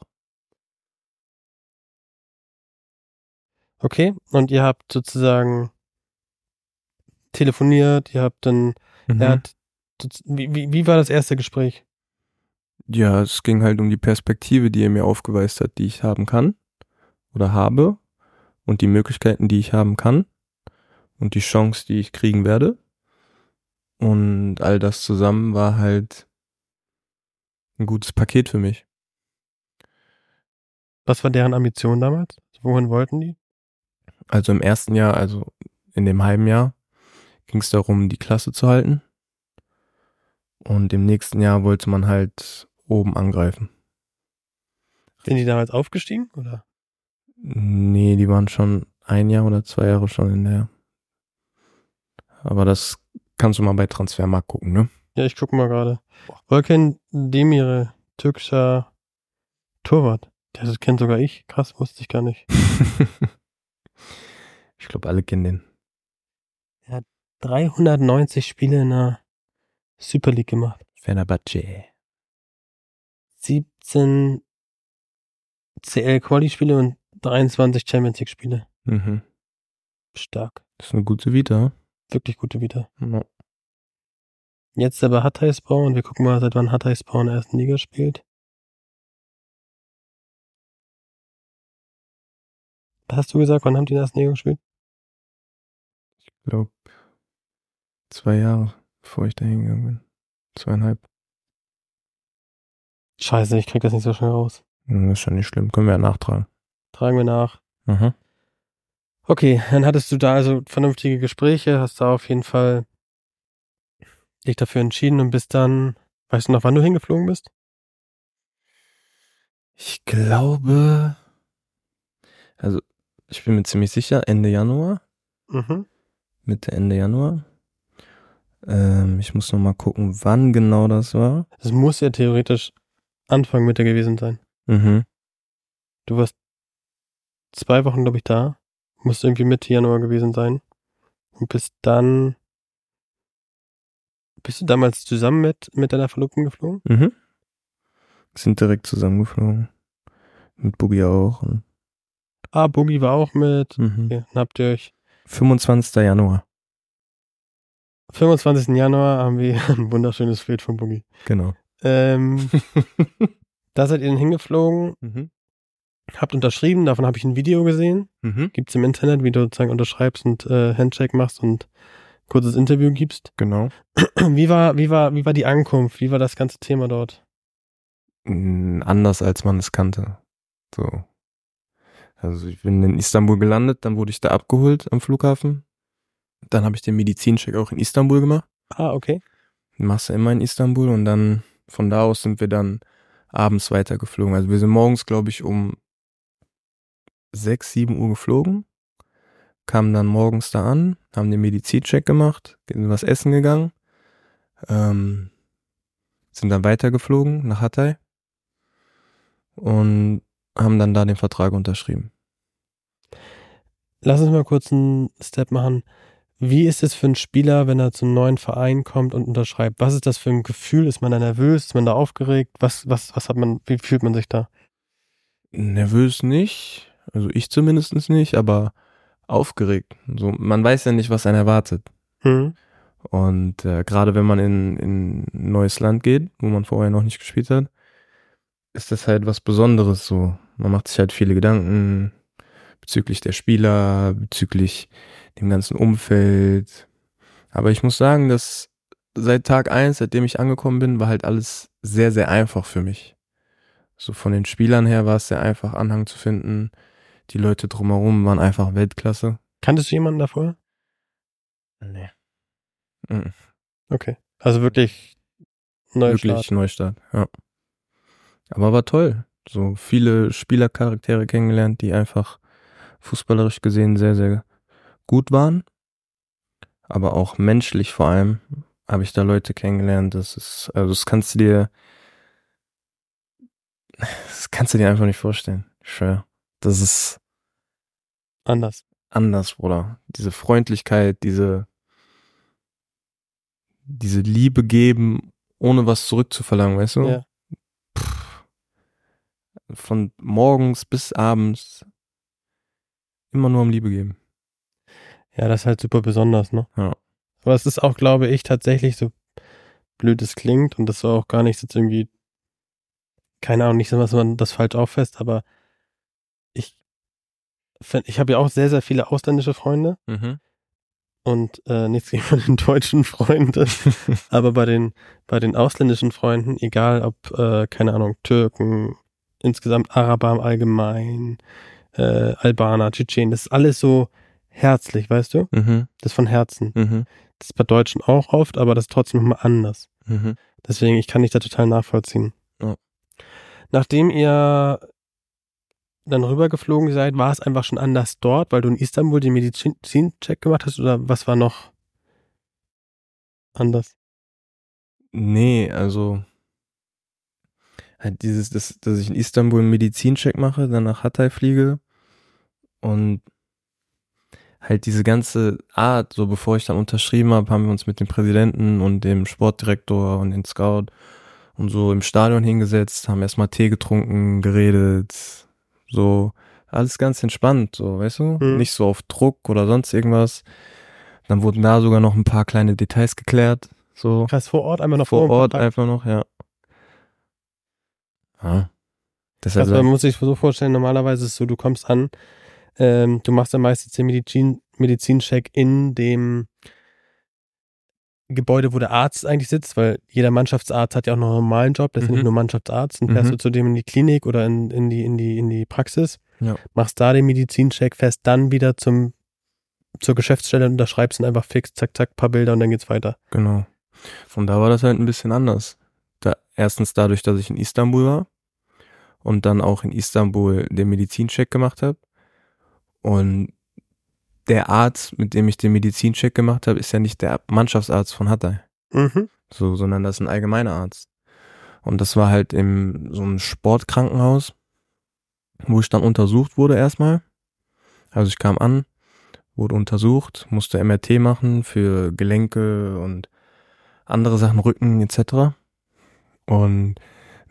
Okay, und ihr habt sozusagen telefoniert, ihr habt dann, Mhm. er hat, wie, wie, wie war das erste Gespräch? Ja, es ging halt um die Perspektive, die er mir aufgeweist hat, die ich haben kann oder habe und die Möglichkeiten, die ich haben kann und die Chance, die ich kriegen werde. Und all das zusammen war halt ein gutes Paket für mich. Was war deren Ambition damals? Wohin wollten die? Also im ersten Jahr, also in dem halben Jahr, ging es darum, die Klasse zu halten. Und im nächsten Jahr wollte man halt oben angreifen. Sind die damals aufgestiegen, oder? Nee, die waren schon ein Jahr oder zwei Jahre schon in der. Aber das kannst du mal bei Transfermarkt gucken, ne? Ja, ich gucke mal gerade. Volkan Demire, türkischer Torwart. Das kennt sogar ich. Krass, wusste ich gar nicht. ich glaube, alle kennen den. 390 Spiele in der Super League gemacht. Fenerbahce. 17 CL Quali Spiele und 23 Champions League Spiele. Mhm. Stark. Das ist eine gute Vita. Wirklich gute Vita. Ja. Jetzt aber Hatayspor und wir gucken mal, seit wann Hatayspor in der ersten Liga spielt. Was hast du gesagt? Wann haben die in der ersten Liga gespielt? Ich glaube, zwei Jahre, bevor ich da hingegangen bin. Zweieinhalb. Scheiße, ich krieg das nicht so schnell raus. Das ist schon nicht schlimm. Können wir ja nachtragen. Tragen wir nach. Mhm. Okay, dann hattest du da also vernünftige Gespräche, hast da auf jeden Fall dich dafür entschieden und bist dann, weißt du noch, wann du hingeflogen bist? Ich glaube, also ich bin mir ziemlich sicher, Ende Januar. Mhm. Mitte, Ende Januar. Ähm, ich muss noch mal gucken, wann genau das war. Das muss ja theoretisch Anfang Mitte gewesen sein. Mhm. Du warst zwei Wochen, glaube ich, da. Muss irgendwie Mitte Januar gewesen sein. Und bist dann. Bist du damals zusammen mit, mit deiner Verlobten geflogen? Mhm. Sind direkt zusammengeflogen. Mit Boogie auch. Ah, Boogie war auch mit. mhm. Okay, dann habt ihr euch. 25. Januar. 25. Januar haben wir ein wunderschönes Bild von Boogie. Genau. Ähm, da seid ihr dann hingeflogen, mhm. habt unterschrieben, davon habe ich ein Video gesehen. Mhm. Gibt's im Internet, wie du sozusagen unterschreibst und äh, Handshake machst und kurzes Interview gibst. Genau. Wie war, wie war, wie war die Ankunft? Wie war das ganze Thema dort? Anders als man es kannte. So. Also ich bin in Istanbul gelandet, dann wurde ich da abgeholt am Flughafen. Dann habe ich den Medizincheck auch in Istanbul gemacht. Ah, okay. Machst du immer in Istanbul und dann von da aus sind wir dann abends weitergeflogen. Also wir sind morgens, glaube ich, um 6, 7 Uhr geflogen, kamen dann morgens da an, haben den Medizincheck gemacht, sind was essen gegangen, ähm, sind dann weitergeflogen nach Hatay und haben dann da den Vertrag unterschrieben. Lass uns mal kurz einen Step machen. Wie ist es für einen Spieler, wenn er zum neuen Verein kommt und unterschreibt? Was ist das für ein Gefühl? Ist man da nervös? Ist man da aufgeregt? Was, was, was hat man, wie fühlt man sich da? Nervös nicht, also ich zumindest nicht, aber aufgeregt. So, man weiß ja nicht, was einen erwartet. Hm? Und äh, gerade wenn man in, in ein neues Land geht, wo man vorher noch nicht gespielt hat, ist das halt was Besonderes so. Man macht sich halt viele Gedanken bezüglich der Spieler, bezüglich dem ganzen Umfeld. Aber ich muss sagen, dass seit Tag eins, seitdem ich angekommen bin, war halt alles sehr, sehr einfach für mich. So von den Spielern her war es sehr einfach, Anhang zu finden. Die Leute drumherum waren einfach Weltklasse. Kanntest du jemanden davor? Nee. Mhm. Okay. Also wirklich neuer Wirklich Start. Neustart, ja. Aber war toll. So viele Spielercharaktere kennengelernt, die einfach fußballerisch gesehen sehr, sehr gut waren. Aber auch menschlich vor allem habe ich da Leute kennengelernt. Das ist, also das kannst du dir, das kannst du dir einfach nicht vorstellen. Ich schwör. Das ist Anders. anders, Bruder. Diese Freundlichkeit, diese, diese Liebe geben, ohne was zurückzuverlangen, weißt du? Ja. Pff. Von morgens bis abends immer nur um Liebe geben. Ja, das ist halt super besonders, ne? Ja. Aber es ist auch, glaube ich, tatsächlich so blöd es klingt und das soll auch gar nicht jetzt irgendwie, keine Ahnung, nicht so, dass man das falsch auffasst, aber ich, ich habe ja auch sehr, sehr viele ausländische Freunde Mhm. und äh, nichts gegen meine deutschen Freunde, aber bei den, bei den ausländischen Freunden, egal ob, äh, keine Ahnung, Türken, insgesamt Araber im Allgemeinen, äh, Albaner, Tschetschenen, das ist alles so herzlich, weißt du? Mhm. Das ist von Herzen. Mhm. Das ist bei Deutschen auch oft, aber das ist trotzdem nochmal anders. Mhm. Deswegen, ich kann dich da total nachvollziehen. Ja. Nachdem ihr dann rübergeflogen seid, war es einfach schon anders dort, weil du in Istanbul den Medizincheck gemacht hast oder was war noch anders? Nee, also halt dieses, das, dass ich in Istanbul einen Medizincheck mache, dann nach Hatay fliege und halt diese ganze Art, so bevor ich dann unterschrieben habe, haben wir uns mit dem Präsidenten und dem Sportdirektor und den Scout und so im Stadion hingesetzt, haben erstmal Tee getrunken, geredet, so alles ganz entspannt, so, weißt du? Mhm. Nicht so auf Druck oder sonst irgendwas. Dann wurden da sogar noch ein paar kleine Details geklärt, so Krass, vor Ort einmal noch vor vor Ort Kontakt. einfach noch, ja. Ja. Deshalb, Also man muss sich so vorstellen, normalerweise ist es so, du kommst an, ähm, du machst dann meistens den Medizin, Medizincheck in dem Gebäude, wo der Arzt eigentlich sitzt, weil jeder Mannschaftsarzt hat ja auch noch einen normalen Job, ist ja Mhm. nicht nur Mannschaftsarzt, dann fährst Mhm. du zu dem in die Klinik oder in, in, die, in, die, in die Praxis, Ja. machst da den Medizincheck, fährst dann wieder zum, zur Geschäftsstelle und unterschreibst dann einfach fix, zack, zack, paar Bilder und dann geht's weiter. genau. Von da war das halt ein bisschen anders. Da, erstens dadurch, dass ich in Istanbul war und dann auch in Istanbul den Medizincheck gemacht habe. Und der Arzt, mit dem ich den Medizincheck gemacht habe, ist ja nicht der Mannschaftsarzt von Hatay. Mhm. so, sondern das ist ein allgemeiner Arzt. Und das war halt im so einem Sportkrankenhaus, wo ich dann untersucht wurde erstmal. Also ich kam an, wurde untersucht, musste MRT machen für Gelenke und andere Sachen, Rücken etc. Und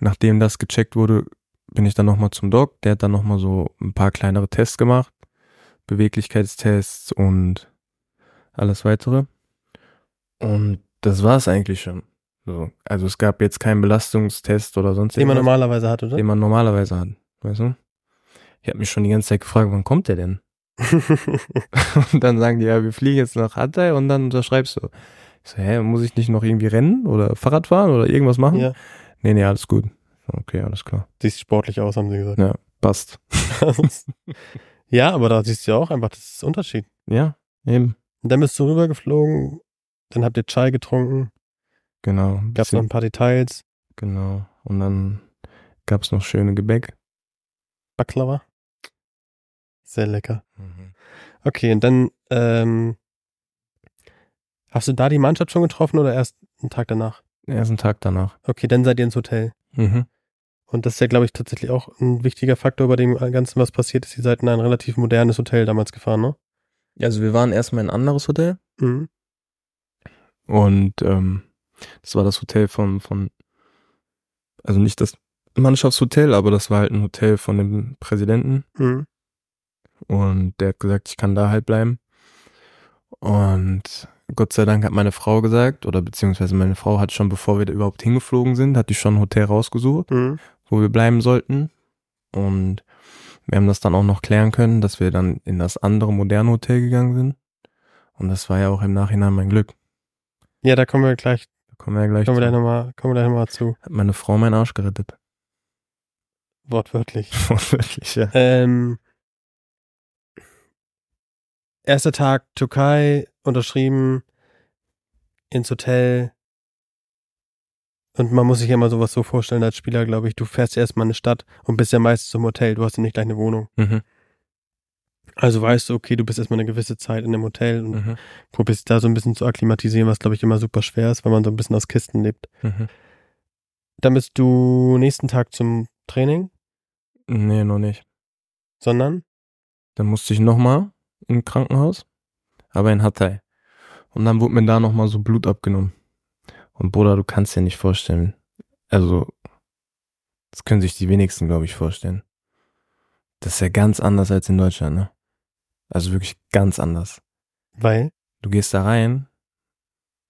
nachdem das gecheckt wurde, bin ich dann nochmal zum Doc. Der hat dann nochmal so ein paar kleinere Tests gemacht. Beweglichkeitstests und alles weitere. Und das war es eigentlich schon. So. Also es gab jetzt keinen Belastungstest oder sonst Den man irgendwas, normalerweise hat, oder? den man normalerweise hat. Weißt du? Ich habe mich schon die ganze Zeit gefragt, wann kommt der denn? Und dann sagen die, ja, wir fliegen jetzt nach Hatay und dann unterschreibst du. Ich so, hä, muss ich nicht noch irgendwie rennen oder Fahrrad fahren oder irgendwas machen? ja, Nee, nee, alles gut. Okay, alles klar. siehst sportlich aus, haben sie gesagt. Ja, passt. ja, aber da siehst du ja auch einfach, das ist der Unterschied. Ja, eben. Und dann bist du rübergeflogen, dann habt ihr Chai getrunken, Genau. gab's noch Bisschen- ein paar Details, Genau. Und dann gab's noch schöne Gebäck. Baklava. Sehr lecker. Okay, und dann ähm, hast du da die Mannschaft schon getroffen oder erst einen Tag danach? Erst einen Tag danach. Okay, dann seid ihr ins Hotel. Mhm. Und das ist ja, glaube ich, tatsächlich auch ein wichtiger Faktor, bei dem Ganzen, was passiert ist. Ihr seid in ein relativ modernes Hotel damals gefahren, ne? Also wir waren erstmal in ein anderes Hotel Mhm. und ähm, das war das Hotel von, von, also nicht das Mannschaftshotel, aber das war halt ein Hotel von dem Präsidenten Mhm. und der hat gesagt, ich kann da halt bleiben. Und Gott sei Dank hat meine Frau gesagt, oder beziehungsweise meine Frau hat schon, bevor wir da überhaupt hingeflogen sind, hat die schon ein Hotel rausgesucht. Mhm. Wo wir bleiben sollten. Und wir haben das dann auch noch klären können, dass wir dann in das andere moderne Hotel gegangen sind. Und das war ja auch im Nachhinein mein Glück. Ja, da kommen wir gleich, Da kommen wir ja gleich kommen wir gleich nochmal, kommen wir gleich nochmal zu. Hat meine Frau meinen Arsch gerettet. Wortwörtlich. Wortwörtlich, ja. Ähm, erster Tag Türkei, unterschrieben, ins Hotel. Und man muss sich ja immer sowas so vorstellen als Spieler, glaube ich. Du fährst erstmal in eine Stadt und bist ja meistens zum Hotel. Du hast ja nicht gleich eine Wohnung. Mhm. Also weißt du, okay, du bist erstmal eine gewisse Zeit in einem Hotel und Mhm. probierst da so ein bisschen zu akklimatisieren, was glaube ich immer super schwer ist, weil man so ein bisschen aus Kisten lebt. Mhm. Dann bist du nächsten Tag zum Training, Nee, noch nicht. sondern Dann musste ich nochmal in Krankenhaus, aber in Hatay. Und dann wurde mir da nochmal so Blut abgenommen. Und Bruder, du kannst dir nicht vorstellen. Also, das können sich die wenigsten, glaube ich, vorstellen. Das ist ja ganz anders als in Deutschland, ne? Also wirklich ganz anders. weil Du gehst da rein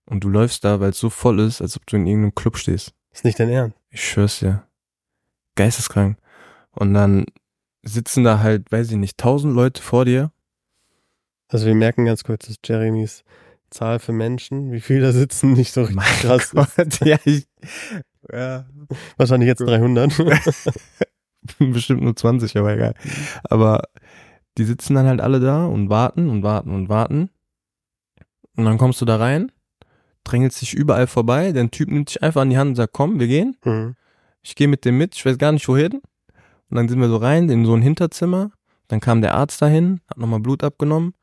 und du läufst da, weil es so voll ist, als ob du in irgendeinem Club stehst. ist nicht dein Ernst. Ich schwör's dir. Geisteskrank. Und dann sitzen da halt, weiß ich nicht, tausend Leute vor dir. Also wir merken ganz kurz, dass Jeremys Zahl für Menschen, wie viele da sitzen, nicht so richtig krass. Gott, ja, ich, ja, Wahrscheinlich jetzt 300. bestimmt nur 20, aber egal. Aber die sitzen dann halt alle da und warten und warten und warten. Und dann kommst du da rein, drängelst dich überall vorbei, der Typ nimmt dich einfach an die Hand und sagt, komm, wir gehen. Mhm. Ich gehe mit dem mit, ich weiß gar nicht wohin. Und dann sind wir so rein in so ein Hinterzimmer. Dann kam der Arzt dahin, hat nochmal Blut abgenommen,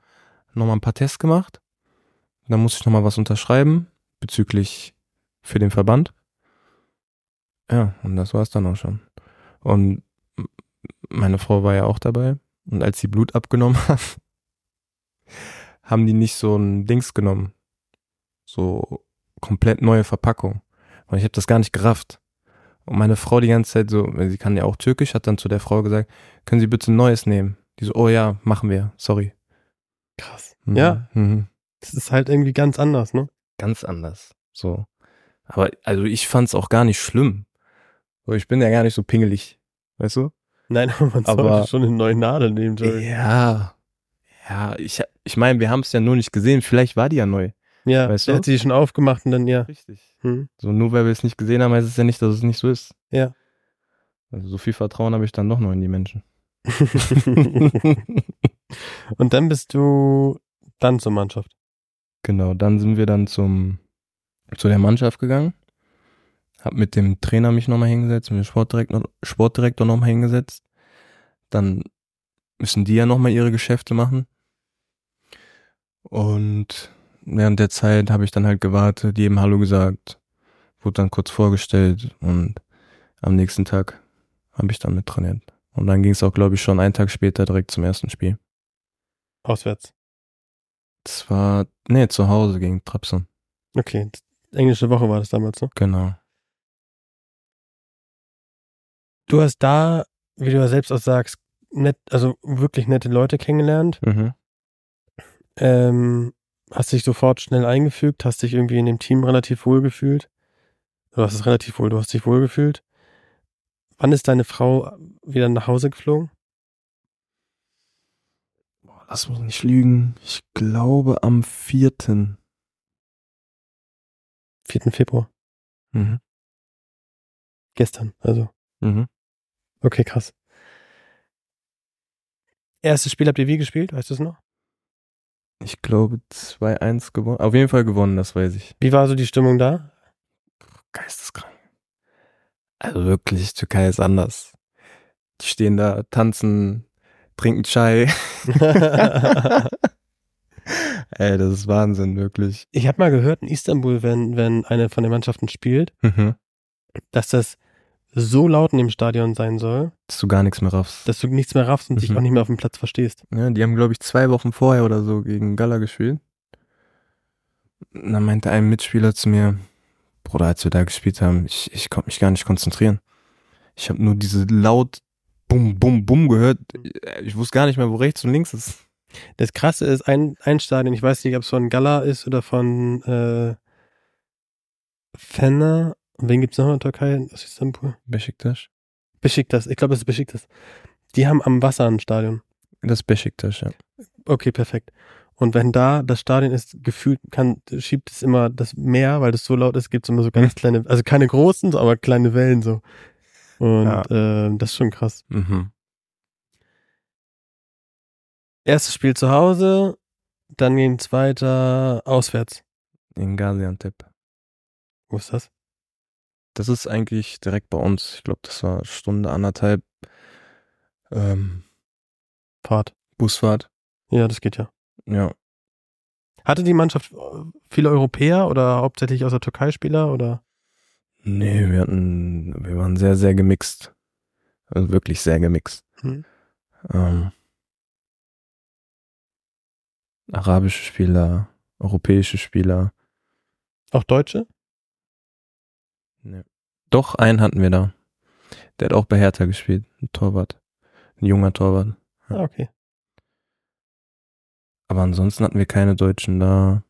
nochmal ein paar Tests gemacht. Dann musste ich nochmal was unterschreiben bezüglich für den Verband. Ja, und das war's dann auch schon. Und meine Frau war ja auch dabei. Und als sie Blut abgenommen haben, haben die nicht so ein Dings genommen. So komplett neue Verpackung. Und ich habe das gar nicht gerafft. Und meine Frau die ganze Zeit so, sie kann ja auch Türkisch, hat dann zu der Frau gesagt, können Sie bitte ein neues nehmen? Die so, oh ja, machen wir, sorry. Krass. Mhm. Ja, Mhm. Das ist halt irgendwie ganz anders, ne? Ganz anders. So. Aber also ich fand's auch gar nicht schlimm. So, ich bin ja gar nicht so pingelig. Weißt du? Nein, aber man Aber- sollte schon eine neue Nadel nehmen, Jeremy. Ja. Ja, ich, ich meine, wir haben es ja nur nicht gesehen. Vielleicht war die ja neu. Ja, Weißt der du? hat sie schon aufgemacht und dann ja. Richtig. Hm. So, nur weil wir es nicht gesehen haben, heißt es ja nicht, dass es nicht so ist. Ja. Also so viel Vertrauen habe ich dann doch noch in die Menschen. und dann bist du dann zur Mannschaft. Genau, dann sind wir dann zum zu der Mannschaft gegangen. Hab mit dem Trainer mich nochmal hingesetzt, mit dem Sportdirektor, Sportdirektor nochmal hingesetzt. Dann müssen die ja nochmal ihre Geschäfte machen. Und während der Zeit habe ich dann halt gewartet, jedem Hallo gesagt, wurde dann kurz vorgestellt und am nächsten Tag habe ich dann mit trainiert. Und dann ging es auch, glaube ich, schon einen Tag später direkt zum ersten Spiel. Auswärts. Das war, nee, zu Hause gegen Trabzon. Okay. Englische Woche war das damals, ne? Genau. Du hast da, wie du ja selbst auch sagst, nett, also wirklich nette Leute kennengelernt. Mhm. Ähm, hast dich sofort schnell eingefügt, hast dich irgendwie in dem Team relativ wohl gefühlt. Du hast es relativ wohl, du hast dich wohl gefühlt. Wann ist deine Frau wieder nach Hause geflogen? Lass mich nicht lügen. Ich glaube am 4. 4. Februar. Mhm. Gestern, also. Mhm. Okay, krass. Erstes Spiel habt ihr wie gespielt? Weißt du es noch? Ich glaube 2-1 gewonnen. Auf jeden Fall gewonnen, das weiß ich. Wie war so die Stimmung da? Geisteskrank. Also wirklich, Türkei ist anders. Die stehen da, tanzen, trinken Chai. Ey, das ist Wahnsinn, wirklich. ich habe mal gehört, in Istanbul, wenn, wenn eine von den Mannschaften spielt, Mhm. dass das so laut in dem Stadion sein soll, Dass du gar nichts mehr raffst. dass du nichts mehr raffst und dich Mhm. auch nicht mehr auf dem Platz verstehst. Ja, die haben, glaube ich, zwei Wochen vorher oder so gegen Gala gespielt. Und dann meinte ein Mitspieler zu mir, Bruder, als wir da gespielt haben, ich, ich konnte mich gar nicht konzentrieren. Ich habe nur diese laut Bum, Bum, Bum gehört. Ich wusste gar nicht mehr, wo rechts und links ist. Das Krasse ist, ein, ein Stadion, ich weiß nicht, ob es von Gala ist oder von äh, Fener. Und wen gibt's noch in der Türkei? Aus Istanbul? Besiktas? Besiktas. Ich glaube, es ist Besiktas. Die haben am Wasser ein Stadion. Das Besiktas, ja. Okay, perfekt. Und wenn da das Stadion ist, gefühlt kann, schiebt es immer das Meer, weil das so laut ist, gibt's immer so ganz kleine, also keine großen, aber kleine Wellen so. Und Ja. äh, das ist schon krass. Mhm. Erstes Spiel zu Hause, dann ging's weiter auswärts. In Gaziantep. Wo ist das? Das ist eigentlich direkt bei uns. Ich glaube, das war Stunde, anderthalb ähm, Fahrt. Busfahrt. Ja, das geht ja. Ja. Hatte die Mannschaft äh, viele Europäer oder hauptsächlich aus der Türkei Spieler oder? Nee, wir hatten, wir waren sehr, sehr gemixt. Also wirklich sehr gemixt. Hm. Ähm, arabische Spieler, europäische Spieler. Auch Deutsche? Nee. Doch, einen hatten wir da. Der hat auch bei Hertha gespielt. Ein Torwart. Ein junger Torwart. Ja. Ah, okay. Aber ansonsten hatten wir keine Deutschen da.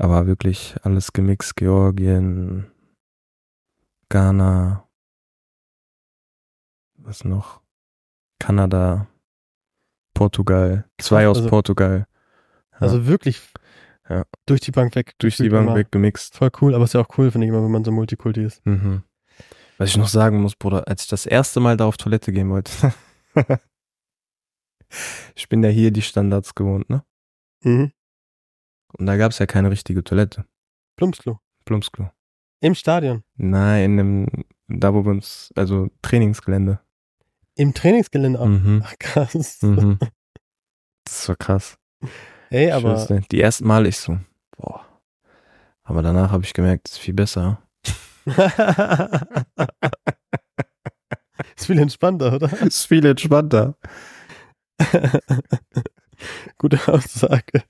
Aber wirklich alles gemixt. Georgien, Ghana, was noch? Kanada, Portugal. Zwei aus Also- Portugal. Ja. Also wirklich Ja. durch die Bank weg. Durch die Bank immer. weg gemixt. Voll cool, aber ist ja auch cool, finde ich immer, wenn man so Multikulti ist. Mhm. Was ich noch sagen muss, Bruder, als ich das erste Mal da auf Toilette gehen wollte. ich bin ja hier die Standards gewohnt, ne? Mhm. Und da gab es ja keine richtige Toilette. Plumpsklo. Plumpsklo. Im Stadion. Nein, in dem, da wo wir uns, also Trainingsgelände. Im Trainingsgelände auch. Mhm. Ach krass. Mhm. Das war krass. Ey, aber ne? Die ersten Mal ich so, boah. Aber danach habe ich gemerkt, es ist viel besser. ist viel entspannter, oder? ist viel entspannter. Gute Aussage.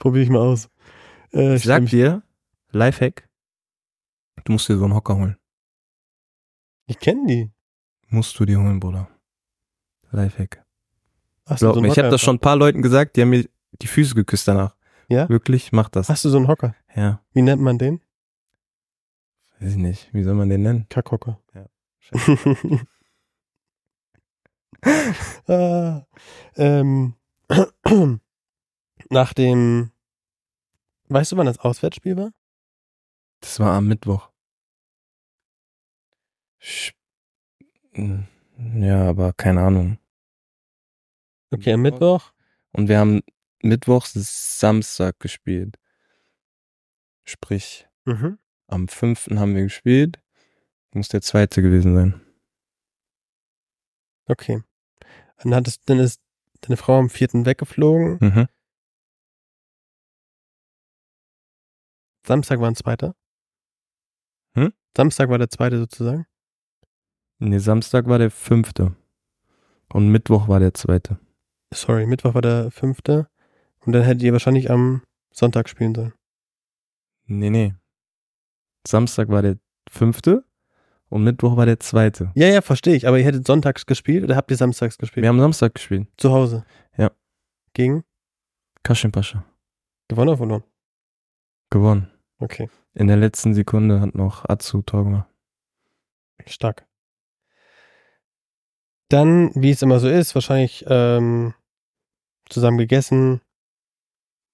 Probiere ich mal aus. Äh, Ich sag dir, Lifehack, du musst dir so einen Hocker holen. ich kenne die. Musst du dir holen, Bruder. Lifehack. Du Glaub so mir, ich habe das schon ein paar Leuten gesagt, die haben mir die Füße geküsst danach. Ja? Wirklich, mach das. Hast du so einen Hocker? Ja, Wie nennt man den? weiß ich nicht. Wie soll man den nennen? Kackhocker. Ja. ah, ähm, nach dem, weißt du, wann das Auswärtsspiel war? Das war am Mittwoch. Ja, aber keine Ahnung. Okay, am Mittwoch. Und wir haben Mittwochs Samstag gespielt. Sprich, Mhm. am 5. haben wir gespielt. Muss der zweite gewesen sein. Okay. Dann, hattest, dann ist deine Frau am vierten weggeflogen. Mhm. Samstag war ein zweiter. Hm? Samstag war der zweite sozusagen. Nee, Samstag war der fünfte. Und Mittwoch war der zweite. Sorry, Mittwoch war der fünfte. Und dann hättet ihr wahrscheinlich am Sonntag spielen sollen. Nee, nee. Samstag war der fünfte und Mittwoch war der zweite. Ja, ja, verstehe ich. Aber ihr hättet sonntags gespielt oder habt ihr samstags gespielt? Wir haben Samstag gespielt. Zu Hause. Ja. Gegen? Kaschim Pascha. Gewonnen oder verloren? Gewonnen. Okay, In der letzten Sekunde hat noch Atsu Tor gemacht. stark. Dann, wie es immer so ist, wahrscheinlich ähm, zusammen gegessen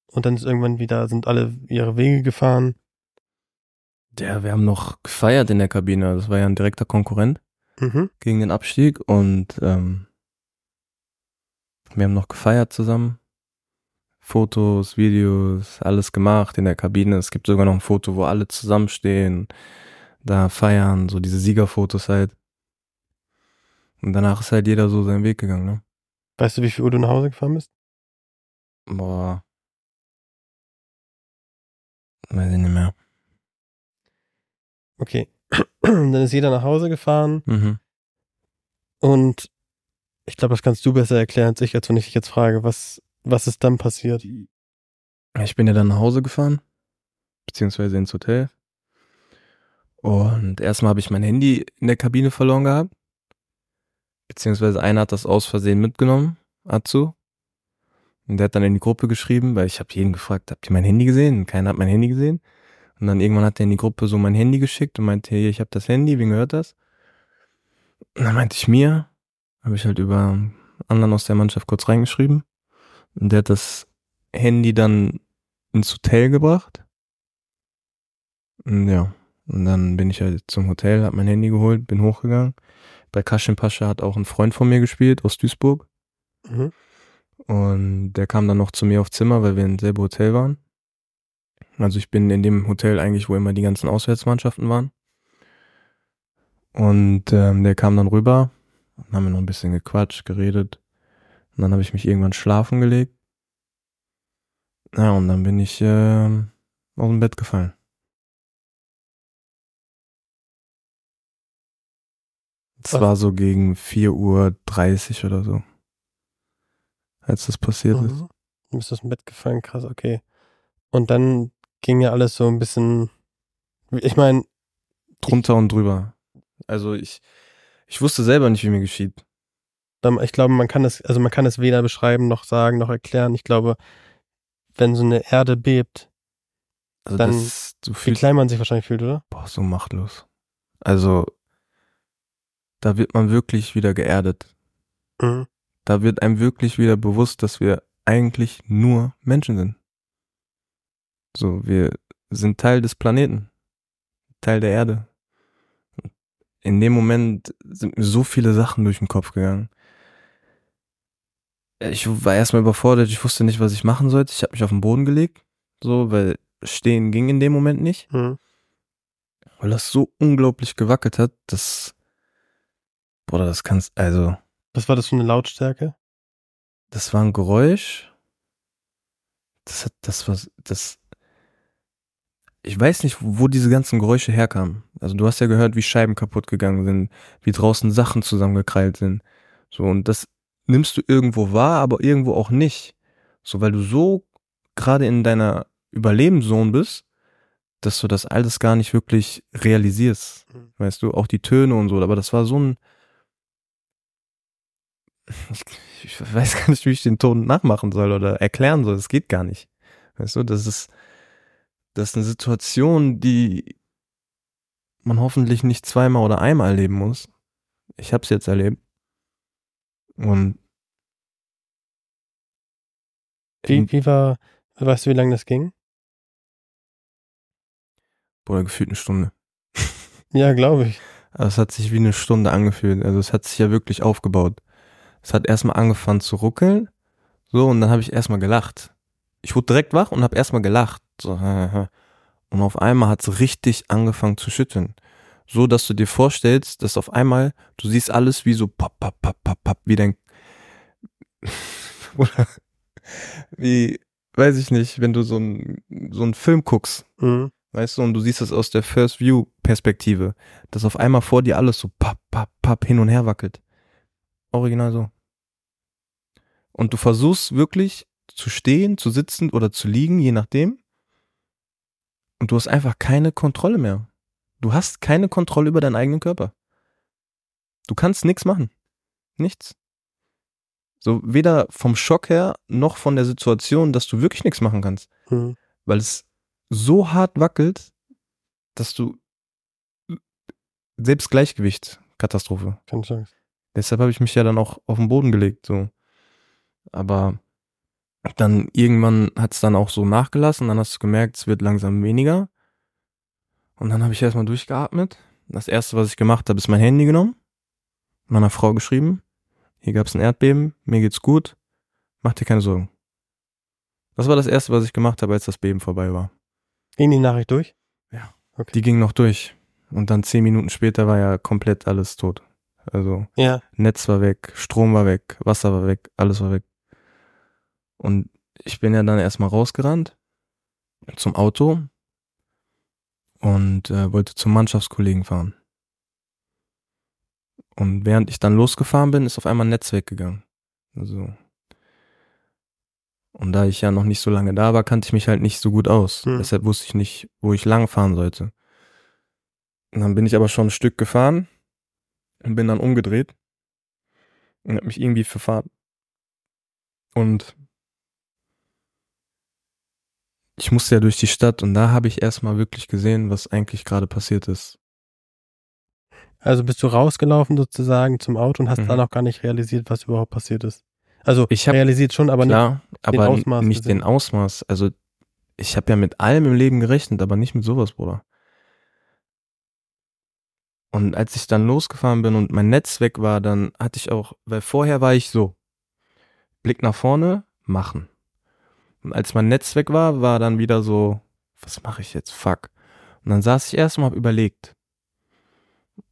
und dann ist irgendwann wieder, sind alle ihre Wege gefahren. Ja, wir haben noch gefeiert in der Kabine. Das war ja ein direkter Konkurrent Mhm. gegen den Abstieg und ähm, wir haben noch gefeiert zusammen. Fotos, Videos, alles gemacht in der Kabine. Es gibt sogar noch ein Foto, wo alle zusammenstehen, da feiern, so diese Siegerfotos halt. Und danach ist halt jeder so seinen Weg gegangen, ne? Weißt du, wie viel Uhr du nach Hause gefahren bist? Boah. Weiß ich nicht mehr. Okay. dann ist jeder nach Hause gefahren Mhm. und ich glaube, das kannst du besser erklären als ich, als wenn ich dich jetzt frage, was, was ist dann passiert? Ich bin ja dann nach Hause gefahren, beziehungsweise ins Hotel. Und erstmal habe ich mein Handy in der Kabine verloren gehabt. Beziehungsweise einer hat das aus Versehen mitgenommen, Atsu. Und der hat dann in die Gruppe geschrieben, weil ich habe jeden gefragt, habt ihr mein Handy gesehen? Keiner hat mein Handy gesehen. Und dann irgendwann hat er in die Gruppe so mein Handy geschickt und meinte, hier, ich habe das Handy, wem gehört das? Und dann meinte ich mir, habe ich halt über anderen aus der Mannschaft kurz reingeschrieben. Und der hat das Handy dann ins Hotel gebracht. Und ja, und dann bin ich halt zum Hotel, hab mein Handy geholt, bin hochgegangen. Bei Kaschim Pascha hat auch ein Freund von mir gespielt aus Duisburg. Mhm. Und der kam dann noch zu mir auf Zimmer, weil wir im selben Hotel waren. Also ich bin in dem Hotel eigentlich, wo immer die ganzen Auswärtsmannschaften waren. Und ähm, der kam dann rüber, haben wir noch ein bisschen gequatscht, geredet. Und dann habe ich mich irgendwann schlafen gelegt. Ja, und dann bin ich äh, aus dem Bett gefallen. Es war so gegen 4.30 Uhr oder so, als das passiert ist. Mhm. Du bist aus dem Bett gefallen, krass, okay. Und dann ging ja alles so ein bisschen. Ich meine, Drunter und drüber. Also ich, ich wusste selber nicht, wie mir geschieht. Ich glaube, man kann es, also man kann es weder beschreiben noch sagen noch erklären. Ich glaube, wenn so eine Erde bebt, Also Dann- das, du wie fühlst klein man sich wahrscheinlich fühlt, oder? boah, so machtlos. Also da wird man wirklich wieder geerdet. Mhm. Da wird einem wirklich wieder bewusst, dass wir eigentlich nur Menschen sind. So, wir sind Teil des Planeten, Teil der Erde. In dem Moment sind mir so viele Sachen durch den Kopf gegangen. Ich war erstmal überfordert, ich wusste nicht, was ich machen sollte. Ich habe mich auf den Boden gelegt, so, weil stehen ging in dem Moment nicht, Mhm. weil das so unglaublich gewackelt hat, dass, Bruder, das kannst, also, Was war das für eine Lautstärke? das war ein Geräusch. Das hat, das war, das, ich weiß nicht, wo diese ganzen Geräusche herkamen. Also du hast ja gehört, wie Scheiben kaputt gegangen sind, wie draußen Sachen zusammengekrallt sind. So, und das nimmst du irgendwo wahr, aber irgendwo auch nicht. So, weil du so gerade in deiner Überlebenszone bist, dass du das alles gar nicht wirklich realisierst. Mhm. Weißt du, auch die Töne und so, aber das war so ein, ich, weiß gar nicht, wie ich den Ton nachmachen soll oder erklären soll. Das geht gar nicht. Weißt du, das ist, das ist eine Situation, die man hoffentlich nicht zweimal oder einmal erleben muss. Ich habe es jetzt erlebt. Und Wie, wie war, weißt du, wie lange das ging? Bruder, gefühlt eine Stunde. Ja, glaube ich. Aber es hat sich wie eine Stunde angefühlt. Also es hat sich ja wirklich aufgebaut. Es hat erstmal angefangen zu ruckeln. So, und dann habe ich erstmal gelacht. Ich wurde direkt wach und habe erstmal gelacht. So, und auf einmal hat es richtig angefangen zu schütteln. So, dass du dir vorstellst, dass auf einmal, du siehst alles wie so pop, pop, pop, pop, pop, wie dein, oder wie, weiß ich nicht, wenn du so ein so einen Film guckst, Mhm. Weißt du, und du siehst es aus der First View Perspektive, dass auf einmal vor dir alles so papp, papp, papp hin und her wackelt. Original so. Und du versuchst wirklich zu stehen, zu sitzen oder zu liegen, je nachdem. Und du hast einfach keine Kontrolle mehr. Du hast keine Kontrolle über deinen eigenen Körper. Du kannst nichts machen. Nichts. So weder vom Schock her noch von der Situation, dass du wirklich nichts machen kannst Mhm. weil es so hart wackelt, dass du selbst Gleichgewicht, Katastrophe. Keine Chance. Deshalb habe ich mich ja dann auch auf den Boden gelegt, so. Aber dann irgendwann hat es dann auch so nachgelassen, dann hast du gemerkt, es wird langsam weniger. Und dann habe ich erstmal durchgeatmet. Das erste, was ich gemacht habe, ist mein Handy genommen, meiner Frau geschrieben. Hier gab es ein Erdbeben, mir geht's gut, mach dir keine Sorgen. Das war das erste, was ich gemacht habe, als das Beben vorbei war. Ging die Nachricht durch? Die ging noch durch. Und dann zehn Minuten später war ja komplett alles tot. Also Ja. Netz war weg, Strom war weg, Wasser war weg, alles war weg. Und ich bin ja dann erstmal rausgerannt zum Auto und äh, wollte zum Mannschaftskollegen fahren. Und während ich dann losgefahren bin, ist auf einmal Netz weggegangen. Also und da ich ja noch nicht so lange da war, kannte ich mich halt nicht so gut aus. Hm. Deshalb wusste ich nicht, wo ich lang fahren sollte. Und dann bin ich aber schon ein Stück gefahren und bin dann umgedreht und habe mich irgendwie verfahren. Und ich musste ja durch die Stadt und da habe ich erstmal wirklich gesehen, was eigentlich gerade passiert ist. Also bist du rausgelaufen sozusagen zum Auto und hast Mhm. dann auch gar nicht realisiert, was überhaupt passiert ist. Also Ich hab- realisiert schon, aber nicht. Klar, aber Ausmaß nicht gesehen. den Ausmaß. Also ich habe ja mit allem im Leben gerechnet, aber nicht mit sowas, Bruder. Und als ich dann losgefahren bin und mein Netz weg war, dann hatte ich auch, weil vorher war ich so, Blick nach vorne, machen. Als mein Netz weg war, war dann wieder so, was mache ich jetzt? Fuck. Und dann saß ich erstmal, hab überlegt.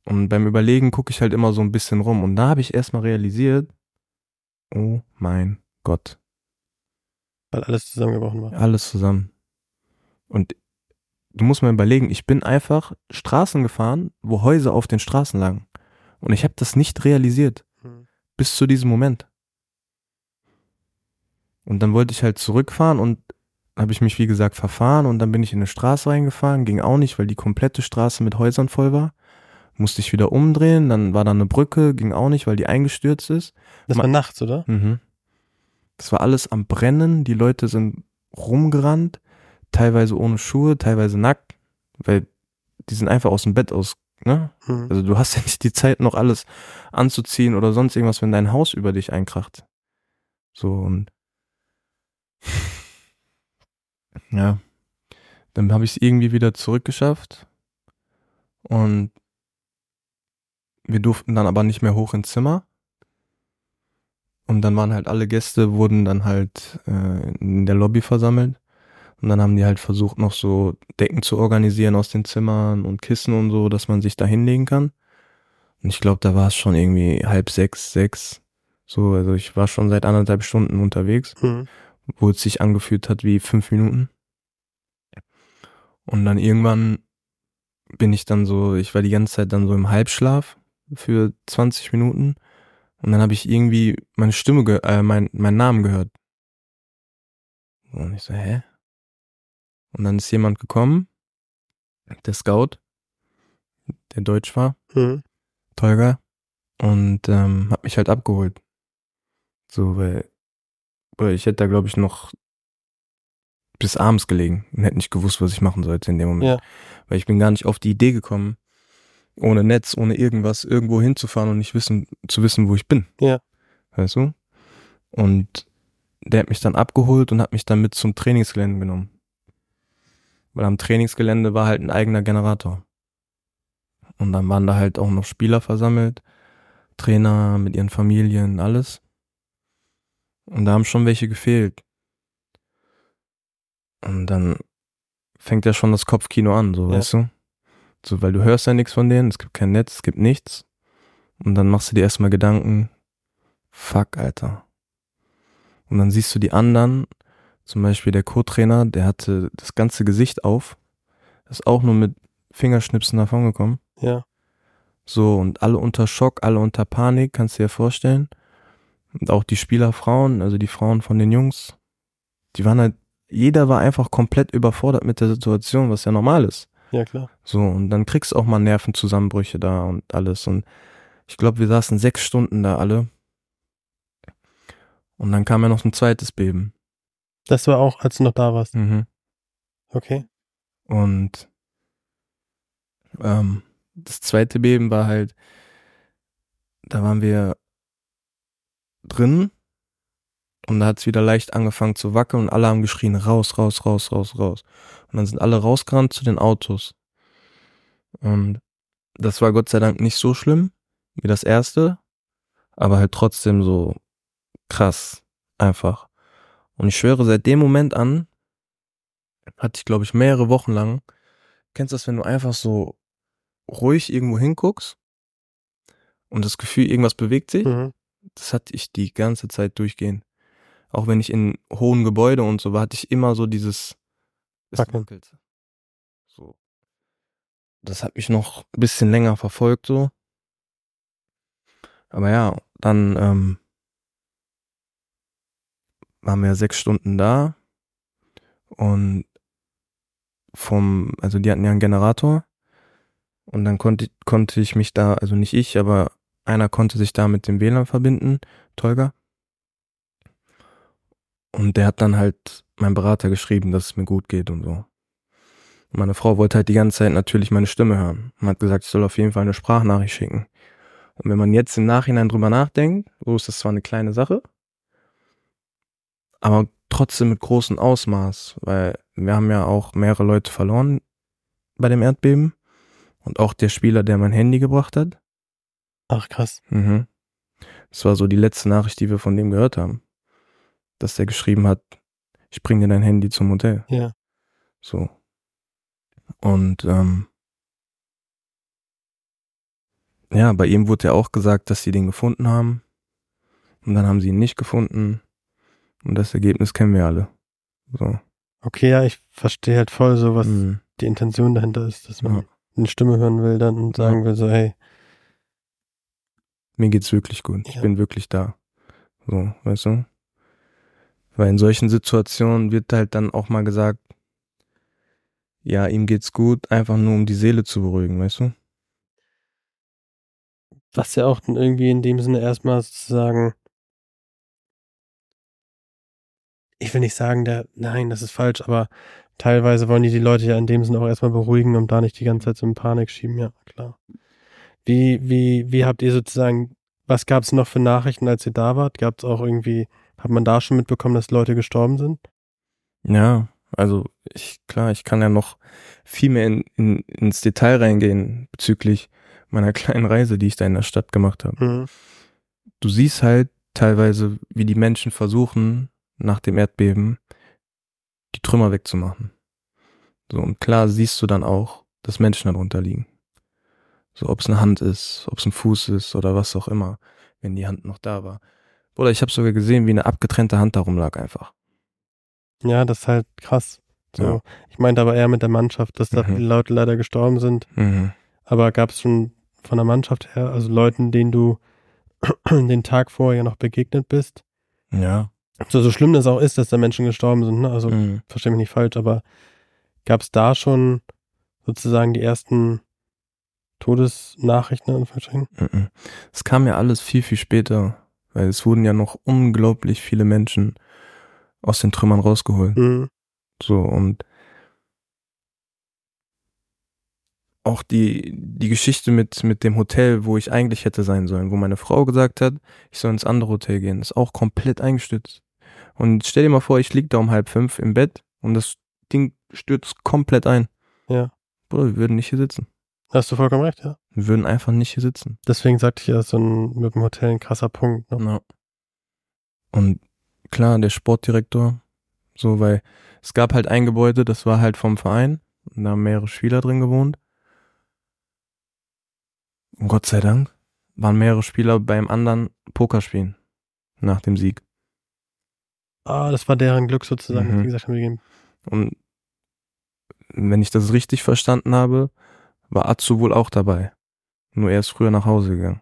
Und beim Überlegen gucke ich halt immer so ein bisschen rum. Und da habe ich erstmal realisiert, oh mein Gott. Weil alles zusammengebrochen war. Alles zusammen. Und du musst mal überlegen, ich bin einfach Straßen gefahren, wo Häuser auf den Straßen lagen. Und ich habe das nicht realisiert. Hm. Bis zu diesem Moment. Und dann wollte ich halt zurückfahren und habe ich mich, wie gesagt, verfahren und dann bin ich in eine Straße reingefahren. Ging auch nicht, weil die komplette Straße mit Häusern voll war. Musste ich wieder umdrehen, dann war da eine Brücke, ging auch nicht, weil die eingestürzt ist. Das war nachts, oder? Mhm. Das war alles am Brennen, die Leute sind rumgerannt, teilweise ohne Schuhe, teilweise nackt, weil die sind einfach aus dem Bett aus, ne? Hm. Also du hast ja nicht die Zeit, noch alles anzuziehen oder sonst irgendwas, wenn dein Haus über dich einkracht. So und ja, dann habe ich es irgendwie wieder zurückgeschafft und wir durften dann aber nicht mehr hoch ins Zimmer. Und dann waren halt alle Gäste, wurden dann halt äh, in der Lobby versammelt. Und dann haben die halt versucht, noch so Decken zu organisieren aus den Zimmern und Kissen und so, dass man sich da hinlegen kann. Und ich glaube, da war es schon irgendwie halb sechs, sechs. So, also ich war schon seit anderthalb Stunden unterwegs, Hm. Wo es sich angefühlt hat wie fünf Minuten. Und dann irgendwann bin ich dann so, ich war die ganze Zeit dann so im Halbschlaf für 20 Minuten. Und dann habe ich irgendwie meine Stimme, ge äh, mein, meinen Namen gehört. Und ich so, hä? Und dann ist jemand gekommen, der Scout, der Deutsch war, Hm. Tolga, und ähm, hat mich halt abgeholt. So, weil ich hätte da, glaube ich, noch bis abends gelegen und hätte nicht gewusst, was ich machen sollte in dem Moment. Ja. Weil ich bin gar nicht auf die Idee gekommen, ohne Netz, ohne irgendwas, irgendwo hinzufahren und nicht wissen, zu wissen, wo ich bin. Ja. Weißt du? Und der hat mich dann abgeholt und hat mich dann mit zum Trainingsgelände genommen. Weil am Trainingsgelände war halt ein eigener Generator. Und dann waren da halt auch noch Spieler versammelt, Trainer mit ihren Familien, alles. Und da haben schon welche gefehlt. Und dann fängt ja schon das Kopfkino an, so Ja. weißt du? So, weil du hörst ja nichts von denen, es gibt kein Netz, es gibt nichts. Und dann machst du dir erstmal Gedanken, fuck, Alter. Und dann siehst du die anderen, zum Beispiel der Co-Trainer, der hatte das ganze Gesicht auf, ist auch nur mit Fingerschnipsen davongekommen. Ja. So, und alle unter Schock, alle unter Panik, kannst du dir vorstellen. Und auch die Spielerfrauen, also die Frauen von den Jungs, die waren halt, jeder war einfach komplett überfordert mit der Situation, was ja normal ist. Ja, klar. So, und dann kriegst du auch mal Nervenzusammenbrüche da und alles. Und ich glaube, wir saßen sechs Stunden da alle. Und dann kam ja noch ein zweites Beben. Das war auch, als du noch da warst. Mhm. Okay. Und ähm, das zweite Beben war halt, da waren wir drin und da hat es wieder leicht angefangen zu wackeln und alle haben geschrien, raus, raus, raus, raus, raus. Und dann sind alle rausgerannt zu den Autos. Und das war Gott sei Dank nicht so schlimm wie das erste, aber halt trotzdem so krass, einfach. Und ich schwöre, seit dem Moment an hatte ich, glaube ich, mehrere Wochen lang. Kennst du das, wenn du einfach so ruhig irgendwo hinguckst und das Gefühl, irgendwas bewegt sich? Mhm. Das hatte ich die ganze Zeit durchgehend. Auch wenn ich in hohen Gebäude und so war, hatte ich immer so dieses es wackelt. So. Das hat mich noch ein bisschen länger verfolgt, so. Aber ja, dann ähm, waren wir sechs Stunden da und vom, also die hatten ja einen Generator und dann konnte, konnte ich mich da, also nicht ich, aber einer konnte sich da mit dem WLAN verbinden, Tolga. Und der hat dann halt mein Berater geschrieben, dass es mir gut geht und so. Und meine Frau wollte halt die ganze Zeit natürlich meine Stimme hören und hat gesagt, ich soll auf jeden Fall eine Sprachnachricht schicken. Und wenn man jetzt im Nachhinein drüber nachdenkt, so ist das zwar eine kleine Sache, aber trotzdem mit großem Ausmaß, weil wir haben ja auch mehrere Leute verloren bei dem Erdbeben und auch der Spieler, der mein Handy gebracht hat. Ach, krass. Mhm. Das war so die letzte Nachricht, die wir von dem gehört haben. Dass der geschrieben hat, ich bring dir dein Handy zum Hotel. Ja. So. Und ähm, ja, bei ihm wurde ja auch gesagt, dass sie den gefunden haben. Und dann haben sie ihn nicht gefunden. Und das Ergebnis kennen wir alle. So. Okay, ja, ich verstehe halt voll so, was Mhm. die Intention dahinter ist, dass man Ja. eine Stimme hören will dann und sagen will so, hey, Mir geht's wirklich gut. Ich Ja. bin wirklich da. So, weißt du? Weil in solchen Situationen wird halt dann auch mal gesagt, ja, ihm geht's gut, einfach nur um die Seele zu beruhigen, weißt du? was ja auch irgendwie in dem Sinne erstmal sozusagen, ich will nicht sagen, der, nein, das ist falsch, aber teilweise wollen die die Leute ja in dem Sinne auch erstmal beruhigen und da nicht die ganze Zeit so in Panik schieben, ja, klar. Wie, wie, wie habt ihr sozusagen, was gab es noch für Nachrichten, als ihr da wart? Gab es auch irgendwie, hat man da schon mitbekommen, dass Leute gestorben sind? Ja, also ich, klar, ich kann ja noch viel mehr in, in, ins Detail reingehen bezüglich meiner kleinen Reise, die ich da in der Stadt gemacht habe. Mhm. Du siehst halt teilweise, wie die Menschen versuchen, nach dem Erdbeben die Trümmer wegzumachen. So, und klar siehst du dann auch, dass Menschen darunter liegen. So, ob es eine Hand ist, ob es ein Fuß ist oder was auch immer, wenn die Hand noch da war. Oder ich habe sogar gesehen, wie eine abgetrennte Hand darum lag einfach. Ja, das ist halt krass. So. Ja. Ich meinte aber eher mit der Mannschaft, dass da Mhm. viele Leute leider gestorben sind. Mhm. Aber gab es schon von der Mannschaft her, also Leuten, denen du den Tag vorher noch begegnet bist? Ja. So, so schlimm das auch ist, dass da Menschen gestorben sind, ne? Also Mhm. verstehe mich nicht falsch, aber gab es da schon sozusagen die ersten Todesnachrichten in Anführungsstrichen? Mhm. Es kam ja alles viel, viel später, weil es wurden ja noch unglaublich viele Menschen aus den Trümmern rausgeholt. Mhm. So, und auch die, die Geschichte mit, mit dem Hotel, wo ich eigentlich hätte sein sollen, wo meine Frau gesagt hat, ich soll ins andere Hotel gehen, ist auch komplett eingestürzt. Und stell dir mal vor, ich lieg da um halb fünf im Bett und das Ding stürzt komplett ein. Ja. Bruder, wir würden nicht hier sitzen. Hast du vollkommen recht, ja. Wir würden einfach nicht hier sitzen. Deswegen sagte ich ja, so ein, mit dem Hotel ein krasser Punkt. Ne? Ja. Und klar, der Sportdirektor, so, weil es gab halt ein Gebäude, das war halt vom Verein, und da haben mehrere Spieler drin gewohnt. Und Gott sei Dank waren mehrere Spieler beim anderen Pokerspielen nach dem Sieg. Ah, das war deren Glück sozusagen, Mhm. die gesagt haben, wir gehen. Und wenn ich das richtig verstanden habe, war Atsu wohl auch dabei. Nur er ist früher nach Hause gegangen.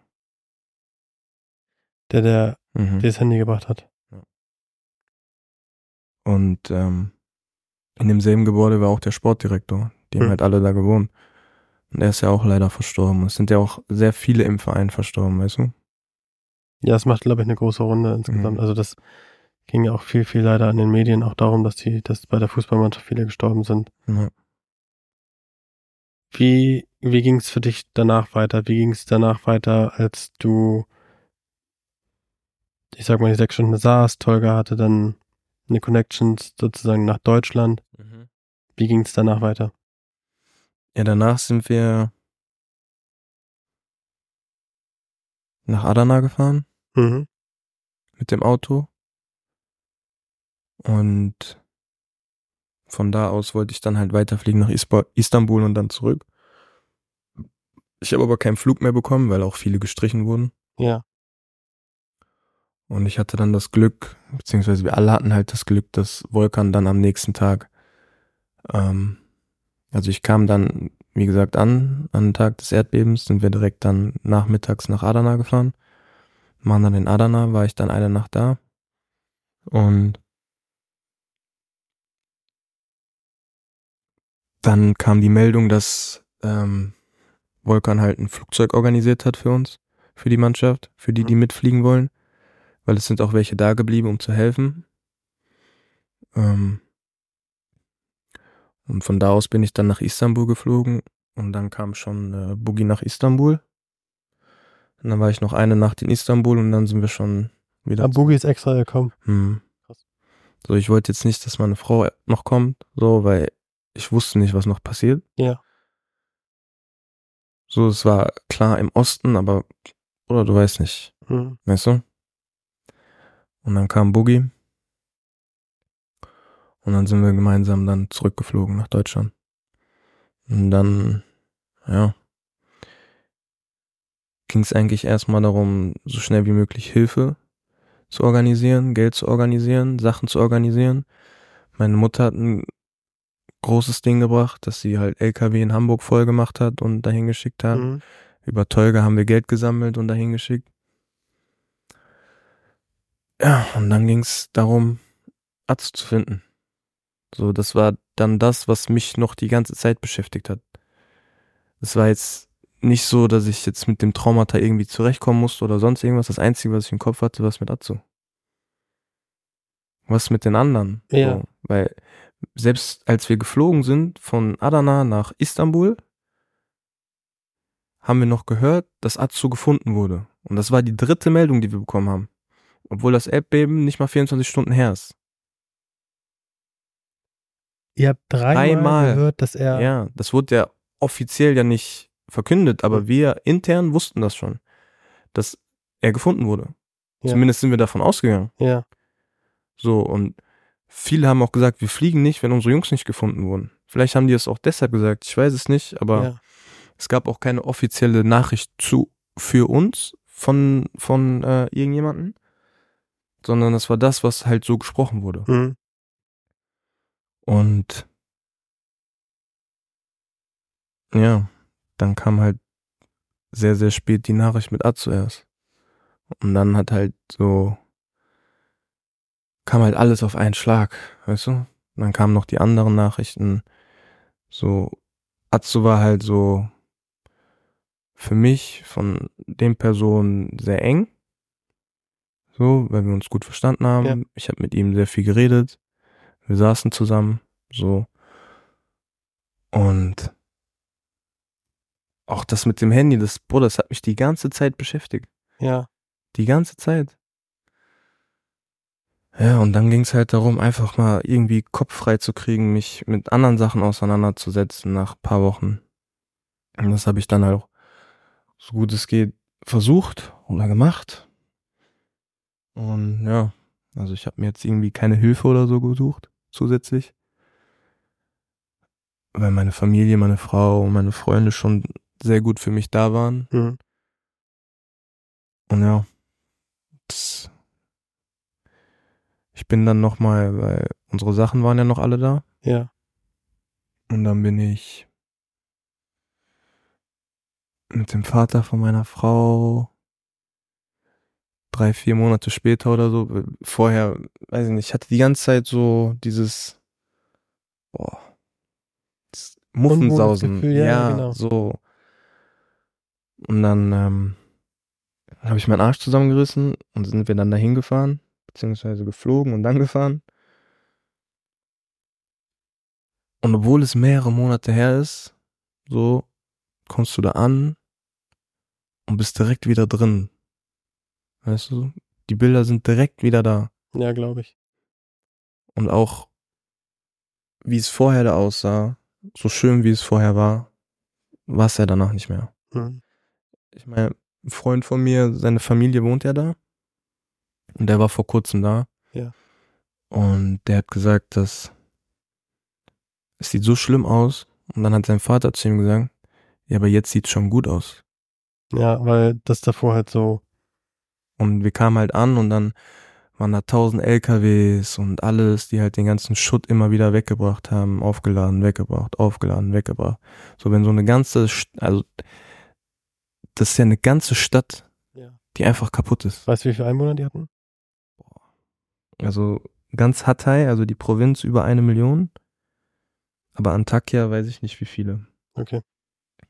Der, der Mhm. das Handy gebracht hat. Und ähm, in demselben Gebäude war auch der Sportdirektor. Die haben Hm. halt alle da gewohnt. Und er ist ja auch leider verstorben. Es sind ja auch sehr viele im Verein verstorben, weißt du? Ja, es macht, glaube ich, eine große Runde insgesamt. Mhm. Also das ging ja auch viel, viel leider an den Medien auch darum, dass die, dass bei der Fußballmannschaft viele gestorben sind. Ja. Wie, wie ging es für dich danach weiter? Wie ging es danach weiter, als du, ich sag mal, die sechs Stunden saßt, Tolga hatte dann eine Connection sozusagen nach Deutschland. Wie ging es danach weiter? Ja, danach sind wir nach Adana gefahren Mhm. mit dem Auto. Und von da aus wollte ich dann halt weiterfliegen nach Istanbul und dann zurück. Ich habe aber keinen Flug mehr bekommen, weil auch viele gestrichen wurden. Ja. Und ich hatte dann das Glück, beziehungsweise wir alle hatten halt das Glück, dass Volkan dann am nächsten Tag, ähm, also ich kam dann, wie gesagt, an, an den Tag des Erdbebens, sind wir direkt dann nachmittags nach Adana gefahren. Waren dann in Adana, war ich dann eine Nacht da. Und dann kam die Meldung, dass ähm, Volkan halt ein Flugzeug organisiert hat für uns, für die Mannschaft, für die, die mitfliegen wollen weil es sind auch welche da geblieben, um zu helfen. Ähm und von da aus bin ich dann nach Istanbul geflogen und dann kam schon äh, Boogie nach Istanbul. Und dann war ich noch eine Nacht in Istanbul und dann sind wir schon wieder. Ah, Boogie ist extra gekommen. Hm. So, ich wollte jetzt nicht, dass meine Frau noch kommt, so, weil ich wusste nicht, was noch passiert. Ja. So, es war klar im Osten, aber, oder du weißt nicht. Mhm. Weißt du? Und dann kam Boogie. Und dann sind wir gemeinsam dann zurückgeflogen nach Deutschland. Und dann, ja, ging es eigentlich erstmal darum, so schnell wie möglich Hilfe zu organisieren, Geld zu organisieren, Sachen zu organisieren. Meine Mutter hat ein großes Ding gebracht, dass sie halt LKW in Hamburg voll gemacht hat und dahin geschickt hat. Mhm. Über Tolga haben wir Geld gesammelt und dahin geschickt. Ja, und dann ging es darum, Arzt zu finden. So, das war dann das, was mich noch die ganze Zeit beschäftigt hat. Es war jetzt nicht so, dass ich jetzt mit dem Traumata irgendwie zurechtkommen musste oder sonst irgendwas. Das Einzige, was ich im Kopf hatte, war mit Atsu. Was mit den anderen? Ja. So, weil selbst als wir geflogen sind von Adana nach Istanbul, haben wir noch gehört, dass Atsu gefunden wurde. Und das war die dritte Meldung, die wir bekommen haben. Obwohl das Erdbeben nicht mal 24 Stunden her ist. Ihr habt dreimal, Dreimal. gehört, dass er. Ja, das wurde ja offiziell ja nicht verkündet, aber wir intern wussten das schon, dass er gefunden wurde. Ja. Zumindest sind wir davon ausgegangen. ja. So, und viele haben auch gesagt, wir fliegen nicht, wenn unsere Jungs nicht gefunden wurden. Vielleicht haben die es auch deshalb gesagt, ich weiß es nicht, aber ja. es gab auch keine offizielle Nachricht zu für uns von, von äh, irgendjemanden, sondern das war das, was halt so gesprochen wurde. Mhm. Und ja, dann kam halt sehr, sehr spät die Nachricht mit A zuerst. Und dann hat halt so, kam halt alles auf einen Schlag, weißt du? Und dann kamen noch die anderen Nachrichten. So, Atsu war halt so für mich von den Personen sehr eng. So, weil wir uns gut verstanden haben. Ja. Ich habe mit ihm sehr viel geredet. Wir saßen zusammen, so. Und auch das mit dem Handy, das, Bruder, das hat mich die ganze Zeit beschäftigt. Ja. Die ganze Zeit. Ja, und dann ging es halt darum, einfach mal irgendwie Kopf frei zu kriegen, mich mit anderen Sachen auseinanderzusetzen nach ein paar Wochen. Und das habe ich dann halt auch so gut es geht versucht oder gemacht. Und ja, also ich habe mir jetzt irgendwie keine Hilfe oder so gesucht, zusätzlich. Weil meine Familie, meine Frau und meine Freunde schon sehr gut für mich da waren. Mhm. Und ja, das, ich bin dann nochmal, weil unsere Sachen waren ja noch alle da. Ja. Und dann bin ich mit dem Vater von meiner Frau drei, vier Monate später oder so. Vorher, weiß ich nicht, ich hatte die ganze Zeit so dieses, boah, das Muffensausen. Gefühl, ja, ja, genau. so. Und dann ähm, habe ich meinen Arsch zusammengerissen und sind wir dann dahin gefahren, beziehungsweise geflogen und dann gefahren. Und obwohl es mehrere Monate her ist, so kommst du da an und bist direkt wieder drin. Weißt du? Die Bilder sind direkt wieder da. Ja, glaube ich. Und auch, wie es vorher da aussah, so schön wie es vorher war, war es ja danach nicht mehr. Mhm. Ich meine, ein Freund von mir, seine Familie wohnt ja da. Und der war vor kurzem da. Ja. Und der hat gesagt, dass es sieht so schlimm aus. Und dann hat sein Vater zu ihm gesagt, ja, aber jetzt sieht's schon gut aus. Ja, weil das davor halt so. Und wir kamen halt an und dann waren da tausend LKWs und alles, die halt den ganzen Schutt immer wieder weggebracht haben, aufgeladen, weggebracht, aufgeladen, weggebracht. So wenn so eine ganze, St- also das ist ja eine ganze Stadt, Ja. die einfach kaputt ist. Weißt du, wie viele Einwohner die hatten? Also ganz Hatay, also die Provinz über eine Million. Aber Antakya weiß ich nicht wie viele. Okay.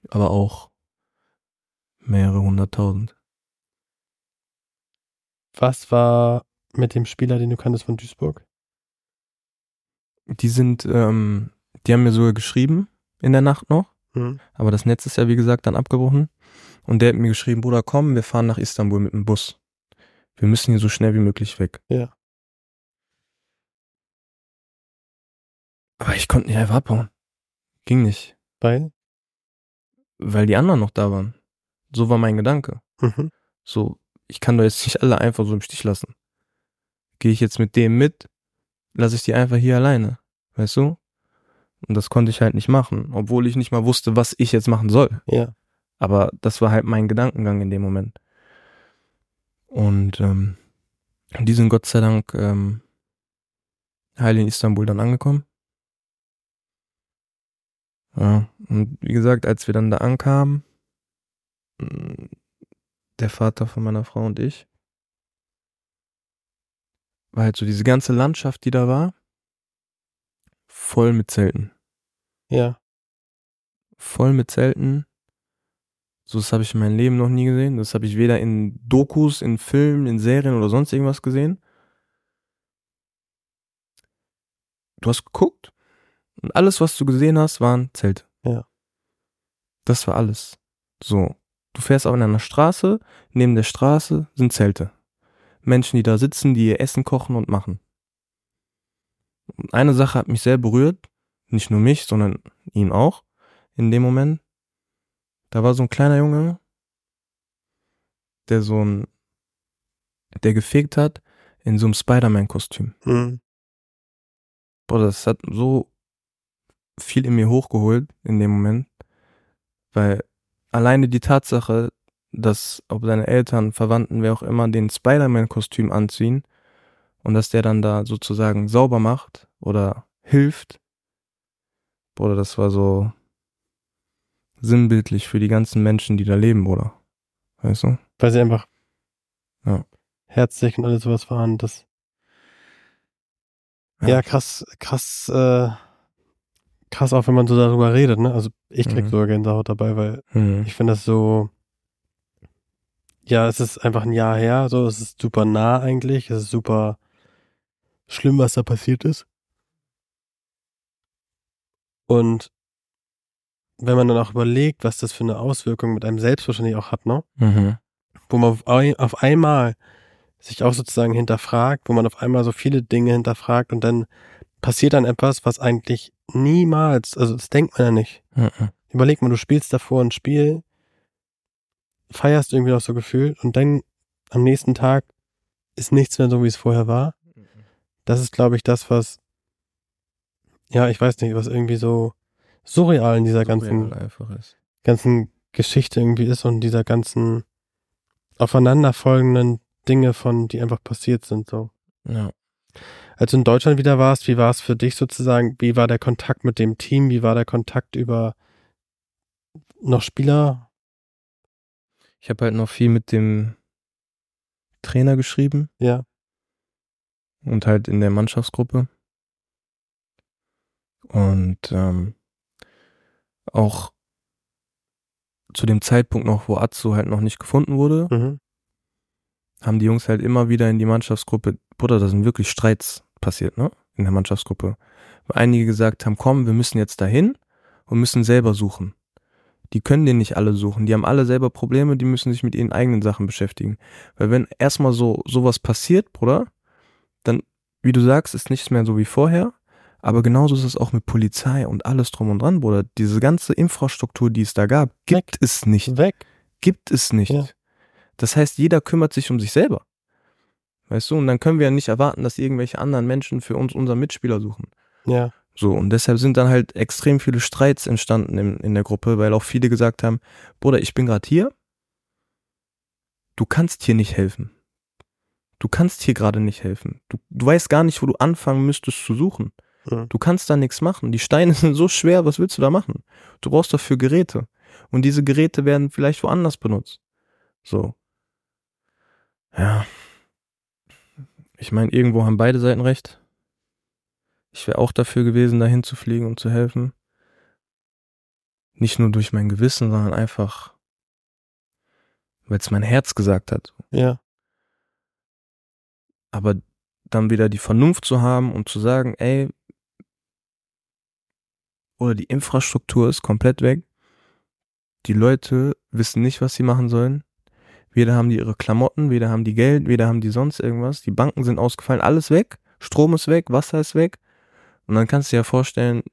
Aber auch mehrere hunderttausend. Was war mit dem Spieler, den du kanntest von Duisburg? Die sind, ähm, die haben mir sogar geschrieben in der Nacht noch. Mhm. Aber das Netz ist ja, wie gesagt, dann abgebrochen. Und der hat mir geschrieben, Bruder, komm, wir fahren nach Istanbul mit dem Bus. Wir müssen hier so schnell wie möglich weg. Ja. Aber ich konnte nicht einfach abhauen. Ging nicht. Weil? Weil die anderen noch da waren. So war mein Gedanke. Mhm. So, ich kann doch jetzt nicht alle einfach so im Stich lassen. Gehe ich jetzt mit dem mit, lasse ich die einfach hier alleine. Weißt du? Und das konnte ich halt nicht machen, obwohl ich nicht mal wusste, was ich jetzt machen soll. Ja. Aber das war halt mein Gedankengang in dem Moment. Und ähm, die sind Gott sei Dank ähm, heil in Istanbul dann angekommen. Ja, und wie gesagt, als wir dann da ankamen, mm, der Vater von meiner Frau und ich, war halt so diese ganze Landschaft, die da war, voll mit Zelten. Ja. Voll mit Zelten. So, das habe ich in meinem Leben noch nie gesehen. Das habe ich weder in Dokus, in Filmen, in Serien oder sonst irgendwas gesehen. Du hast geguckt und alles, was du gesehen hast, waren Zelte. Ja. Das war alles. So. Du fährst auf einer Straße, neben der Straße sind Zelte. Menschen, die da sitzen, die ihr Essen kochen und machen. Und eine Sache hat mich sehr berührt, nicht nur mich, sondern ihn auch in dem Moment. Da war so ein kleiner Junge, der so ein, der gefegt hat in so einem Spider-Man-Kostüm. Mhm. Boah, das hat so viel in mir hochgeholt in dem Moment, weil alleine die Tatsache, dass ob seine Eltern, Verwandten, wer auch immer, den Spider-Man-Kostüm anziehen und dass der dann da sozusagen sauber macht oder hilft, Bruder, das war so sinnbildlich für die ganzen Menschen, die da leben, Bruder. Weißt du? Weil sie einfach Ja. herzlich und alles sowas waren. Das ja, Ja. krass, krass, äh, krass auch, wenn man so darüber redet, ne? Also ich krieg Mhm. sogar Gänsehaut dabei, weil Mhm. ich finde das so, ja, es ist einfach ein Jahr her, so, es ist super nah eigentlich, es ist super schlimm, was da passiert ist. Und wenn man dann auch überlegt, was das für eine Auswirkung mit einem selbst wahrscheinlich auch hat, ne? Mhm. Wo man auf, ein, auf einmal sich auch sozusagen hinterfragt, wo man auf einmal so viele Dinge hinterfragt und dann passiert dann etwas, was eigentlich niemals, also das denkt man ja nicht. Mhm. Überleg mal, du spielst davor ein Spiel, feierst irgendwie noch so gefühlt und dann am nächsten Tag ist nichts mehr so, wie es vorher war. Das ist, glaube ich, das, was, ja, ich weiß nicht, was irgendwie so surreal in dieser ganzen, Surreal ist. ganzen Geschichte irgendwie ist und dieser ganzen aufeinanderfolgenden Dinge von, die einfach passiert sind, so. Ja. Als du in Deutschland wieder warst, wie war es für dich sozusagen? Wie war der Kontakt mit dem Team? Wie war der Kontakt über noch Spieler? Ich habe halt noch viel mit dem Trainer geschrieben Ja. und halt in der Mannschaftsgruppe. Und ähm, auch zu dem Zeitpunkt noch, wo Atsu halt noch nicht gefunden wurde, Mhm. Haben die Jungs halt immer wieder in die Mannschaftsgruppe, Bruder, da sind wirklich Streits passiert, ne? In der Mannschaftsgruppe. Weil einige gesagt haben, komm, wir müssen jetzt dahin und müssen selber suchen. Die können den nicht alle suchen. Die haben alle selber Probleme, die müssen sich mit ihren eigenen Sachen beschäftigen. Weil wenn erstmal so sowas passiert, Bruder, dann, wie du sagst, ist nichts mehr so wie vorher. Aber genauso ist es auch mit Polizei und alles drum und dran, Bruder. Diese ganze Infrastruktur, die es da gab, gibt es nicht Weg. gibt es nicht. Ja. Das heißt, jeder kümmert sich um sich selber. Weißt du, und dann können wir ja nicht erwarten, dass irgendwelche anderen Menschen für uns unseren Mitspieler suchen. Ja. So, und deshalb sind dann halt extrem viele Streits entstanden in, in der Gruppe, weil auch viele gesagt haben, Bruder, ich bin gerade hier, du kannst hier nicht helfen. Du kannst hier gerade nicht helfen. Du, du weißt gar nicht, wo du anfangen müsstest zu suchen. Mhm. Du kannst da nichts machen. Die Steine sind so schwer, was willst du da machen? Du brauchst dafür Geräte. Und diese Geräte werden vielleicht woanders benutzt. So. Ja. Ich meine, irgendwo haben beide Seiten recht. Ich wäre auch dafür gewesen, dahin zu fliegen und zu helfen. Nicht nur durch mein Gewissen, sondern einfach, weil es mein Herz gesagt hat. Ja. Aber dann wieder die Vernunft zu haben und zu sagen, ey, oder die Infrastruktur ist komplett weg. Die Leute wissen nicht, was sie machen sollen. Weder haben die ihre Klamotten, weder haben die Geld, weder haben die sonst irgendwas. Die Banken sind ausgefallen, alles weg. Strom ist weg, Wasser ist weg. Und dann kannst du dir ja vorstellen,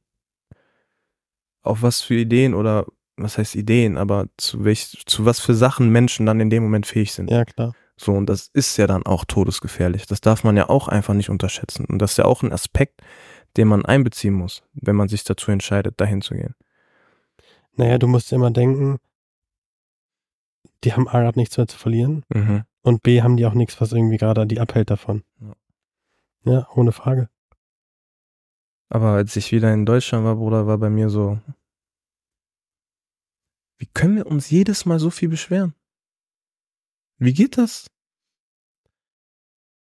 auf was für Ideen oder was heißt Ideen, aber zu welch, zu was für Sachen Menschen dann in dem Moment fähig sind. Ja, klar. So, und das ist ja dann auch todesgefährlich. Das darf man ja auch einfach nicht unterschätzen. Und das ist ja auch ein Aspekt, den man einbeziehen muss, wenn man sich dazu entscheidet, dahin zu gehen. Naja, du musst immer denken, die haben A gerade nichts mehr zu verlieren. Mhm. Und B, haben die auch nichts, was irgendwie gerade die abhält davon. Ja. Ja, ohne Frage. Aber als ich wieder in Deutschland war, Bruder, war bei mir so, wie können wir uns jedes Mal so viel beschweren? Wie geht das?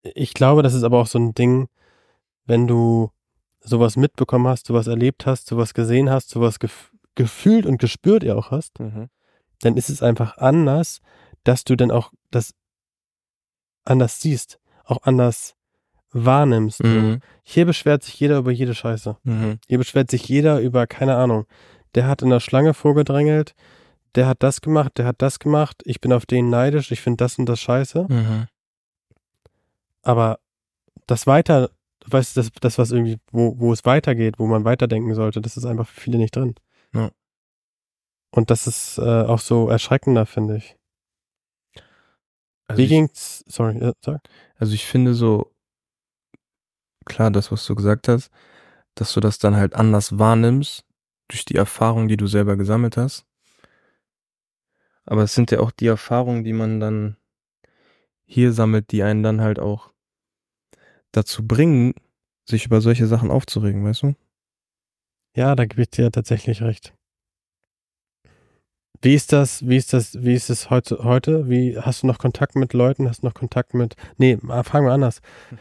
Ich glaube, das ist aber auch so ein Ding, wenn du sowas mitbekommen hast, sowas erlebt hast, sowas gesehen hast, sowas gef gefühlt und gespürt ja auch hast, dann ist es einfach anders, dass du dann auch das anders siehst, auch anders wahrnimmst. Mhm. Hier beschwert sich jeder über jede Scheiße. Mhm. Hier beschwert sich jeder über, keine Ahnung, der hat in der Schlange vorgedrängelt, der hat das gemacht, der hat das gemacht, ich bin auf den neidisch, ich finde das und das scheiße. Mhm. Aber das weiter, weißt du, das, das was irgendwie, wo, wo es weitergeht, wo man weiterdenken sollte, das ist einfach für viele nicht drin. Ja. Und das ist äh, auch so erschreckender, finde ich. Also Wie ich, ging's, sorry, äh, sag. also ich finde so, klar, das, was du gesagt hast, dass du das dann halt anders wahrnimmst, durch die Erfahrung, die du selber gesammelt hast. Aber es sind ja auch die Erfahrungen, die man dann hier sammelt, die einen dann halt auch dazu bringen, sich über solche Sachen aufzuregen, weißt du? Ja, da gebe ich dir tatsächlich recht. Wie ist das, wie ist das, wie ist es heute, heute? Wie, hast du noch Kontakt mit Leuten? Hast du noch Kontakt mit, nee, ah, fragen wir anders.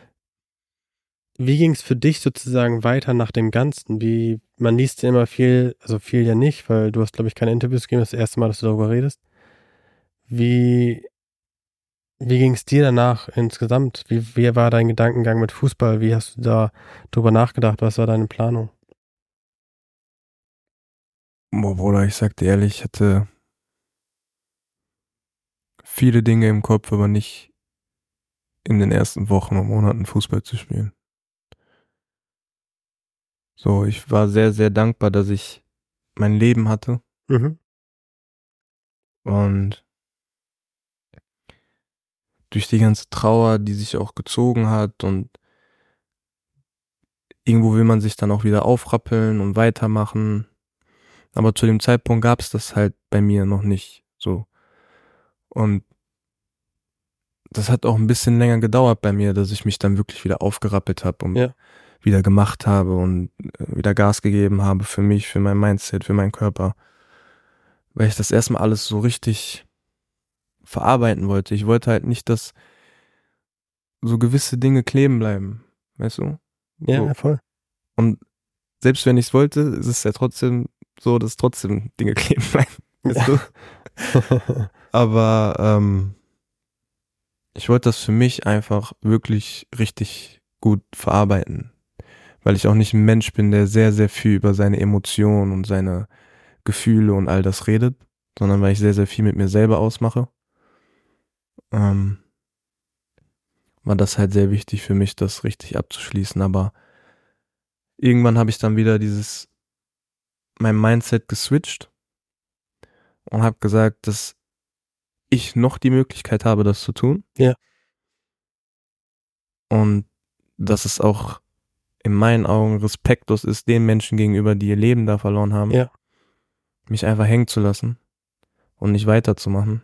Wie ging es für dich sozusagen weiter nach dem Ganzen? Wie, man liest ja immer viel, also viel ja nicht, weil du hast, glaube ich, keine Interviews gegeben, das, ist das erste Mal, dass du darüber redest. Wie, wie ging es dir danach insgesamt? Wie, wie war dein Gedankengang mit Fußball? Wie hast du da drüber nachgedacht? Was war deine Planung? Boah, Bruder, ich sag dir ehrlich, ich hatte viele Dinge im Kopf, aber nicht in den ersten Wochen und Monaten Fußball zu spielen. So, ich war sehr, sehr dankbar, dass ich mein Leben hatte Mhm. und durch die ganze Trauer, die sich auch gezogen hat und irgendwo will man sich dann auch wieder aufrappeln und weitermachen. Aber zu dem Zeitpunkt gab es das halt bei mir noch nicht so. Und das hat auch ein bisschen länger gedauert bei mir, dass ich mich dann wirklich wieder aufgerappelt habe und Ja. wieder gemacht habe und äh, wieder Gas gegeben habe für mich, für mein Mindset, für meinen Körper. Weil ich das erstmal alles so richtig verarbeiten wollte. Ich wollte halt nicht, dass so gewisse Dinge kleben bleiben. Weißt du? Ja, So. voll. Und selbst wenn ich es wollte, ist es ja trotzdem so, dass trotzdem Dinge kleben bleiben. Weißt du? Aber ähm, ich wollte das für mich einfach wirklich richtig gut verarbeiten. Weil ich auch nicht ein Mensch bin, der sehr, sehr viel über seine Emotionen und seine Gefühle und all das redet, sondern weil ich sehr, sehr viel mit mir selber ausmache. Ähm, war das halt sehr wichtig für mich, das richtig abzuschließen. Aber irgendwann habe ich dann wieder dieses, mein Mindset geswitcht und habe gesagt, dass ich noch die Möglichkeit habe, das zu tun. Ja. Und dass es auch in meinen Augen respektlos ist, den Menschen gegenüber, die ihr Leben da verloren haben, Ja. mich einfach hängen zu lassen und nicht weiterzumachen.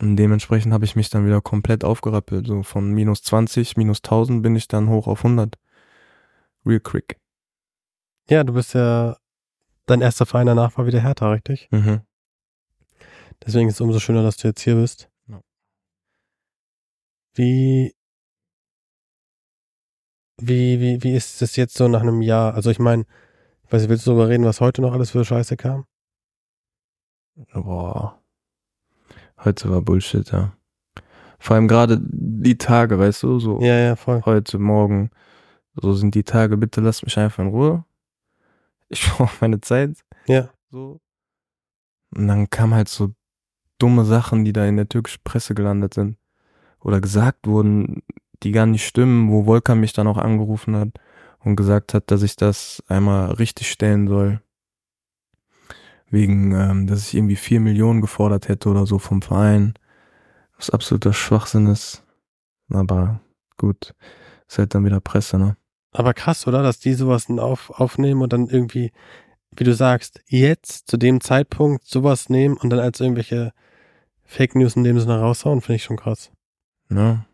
Und dementsprechend habe ich mich dann wieder komplett aufgerappelt. So von minus 20, minus 1000 bin ich dann hoch auf 100. Real quick. Ja, du bist ja, dein erster Verein danach war wieder Hertha, richtig? Mhm. Deswegen ist es umso schöner, dass du jetzt hier bist. Ja. Wie, wie, wie, wie ist es jetzt so nach einem Jahr? Also ich meine, ich weiß nicht, willst du darüber reden, was heute noch alles für Scheiße kam? Boah. Heute war Bullshit, ja. Vor allem gerade die Tage, weißt du, so Ja, ja, voll. heute, morgen, so sind die Tage, bitte lasst mich einfach in Ruhe. Ich brauche meine Zeit. Ja. So. Und dann kamen halt so dumme Sachen, die da in der türkischen Presse gelandet sind. Oder gesagt wurden, die gar nicht stimmen, wo Volkan mich dann auch angerufen hat und gesagt hat, dass ich das einmal richtig stellen soll. Wegen, ähm, dass ich irgendwie vier Millionen gefordert hätte oder so vom Verein. Was absoluter Schwachsinn ist. Aber gut. Ist halt dann wieder Presse, ne? Aber krass, oder? Dass die sowas auf, aufnehmen und dann irgendwie, wie du sagst, jetzt zu dem Zeitpunkt sowas nehmen und dann als irgendwelche Fake News in dem Sinne raushauen, finde ich schon krass. Ja.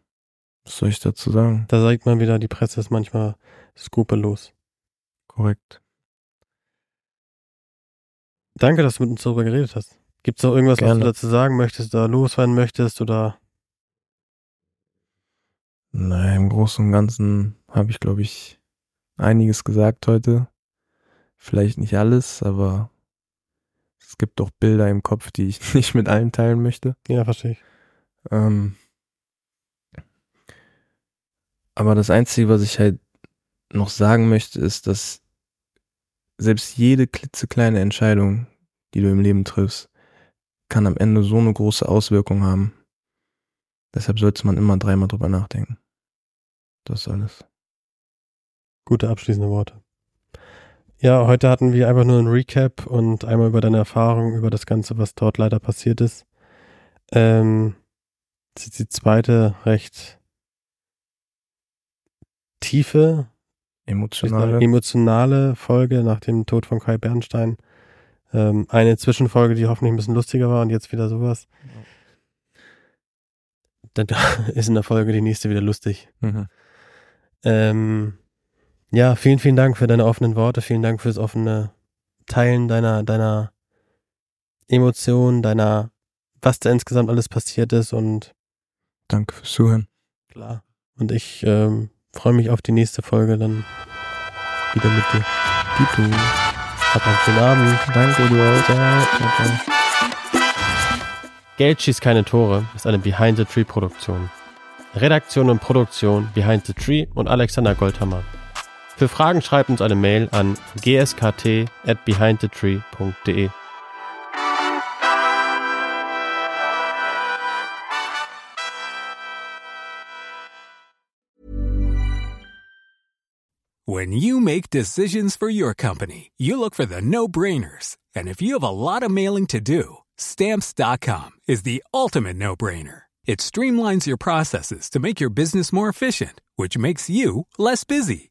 Was soll ich dazu sagen? Da sagt man wieder, die Presse ist manchmal skrupellos. Korrekt. Danke, dass du mit uns darüber geredet hast. Gibt es noch irgendwas, was Gerne. du dazu sagen möchtest oder loswerden möchtest oder Nein, im Großen und Ganzen habe ich, glaube ich, einiges gesagt heute. Vielleicht nicht alles, aber es gibt doch Bilder im Kopf, die ich nicht mit allen teilen möchte. ja, verstehe ich. Ähm, aber das Einzige, was ich halt noch sagen möchte, ist, dass selbst jede klitzekleine Entscheidung, die du im Leben triffst, kann am Ende so eine große Auswirkung haben. Deshalb sollte man immer dreimal drüber nachdenken. Das ist alles. Gute abschließende Worte. Ja, heute hatten wir einfach nur ein Recap und einmal über deine Erfahrung, über das Ganze, was dort leider passiert ist. Ähm, das ist die zweite recht tiefe, Emotionale. emotionale Folge nach dem Tod von Kai Bernstein. Ähm, eine Zwischenfolge, die hoffentlich ein bisschen lustiger war und jetzt wieder sowas. Dann ist in der Folge die nächste wieder lustig. Mhm. Ähm, ja, vielen, vielen Dank für deine offenen Worte. Vielen Dank fürs offene Teilen deiner, deiner Emotionen, deiner, was da insgesamt alles passiert ist und Danke fürs Zuhören. klar. Und ich ähm, freue mich auf die nächste Folge dann wieder mit dir. Dito. Hab einen schönen Abend. Danke, du auch. Ciao, ciao. Geld schießt keine Tore ist eine Behind the Tree Produktion. Redaktion und Produktion Behind the Tree und Alexander Goldhammer. Für Fragen schreibt uns eine Mail an gskt at. When you make decisions for your company, you look for the no brainers. And if you have a lot of mailing to do, stamps.com is the ultimate no brainer. It streamlines your processes to make your business more efficient, which makes you less busy.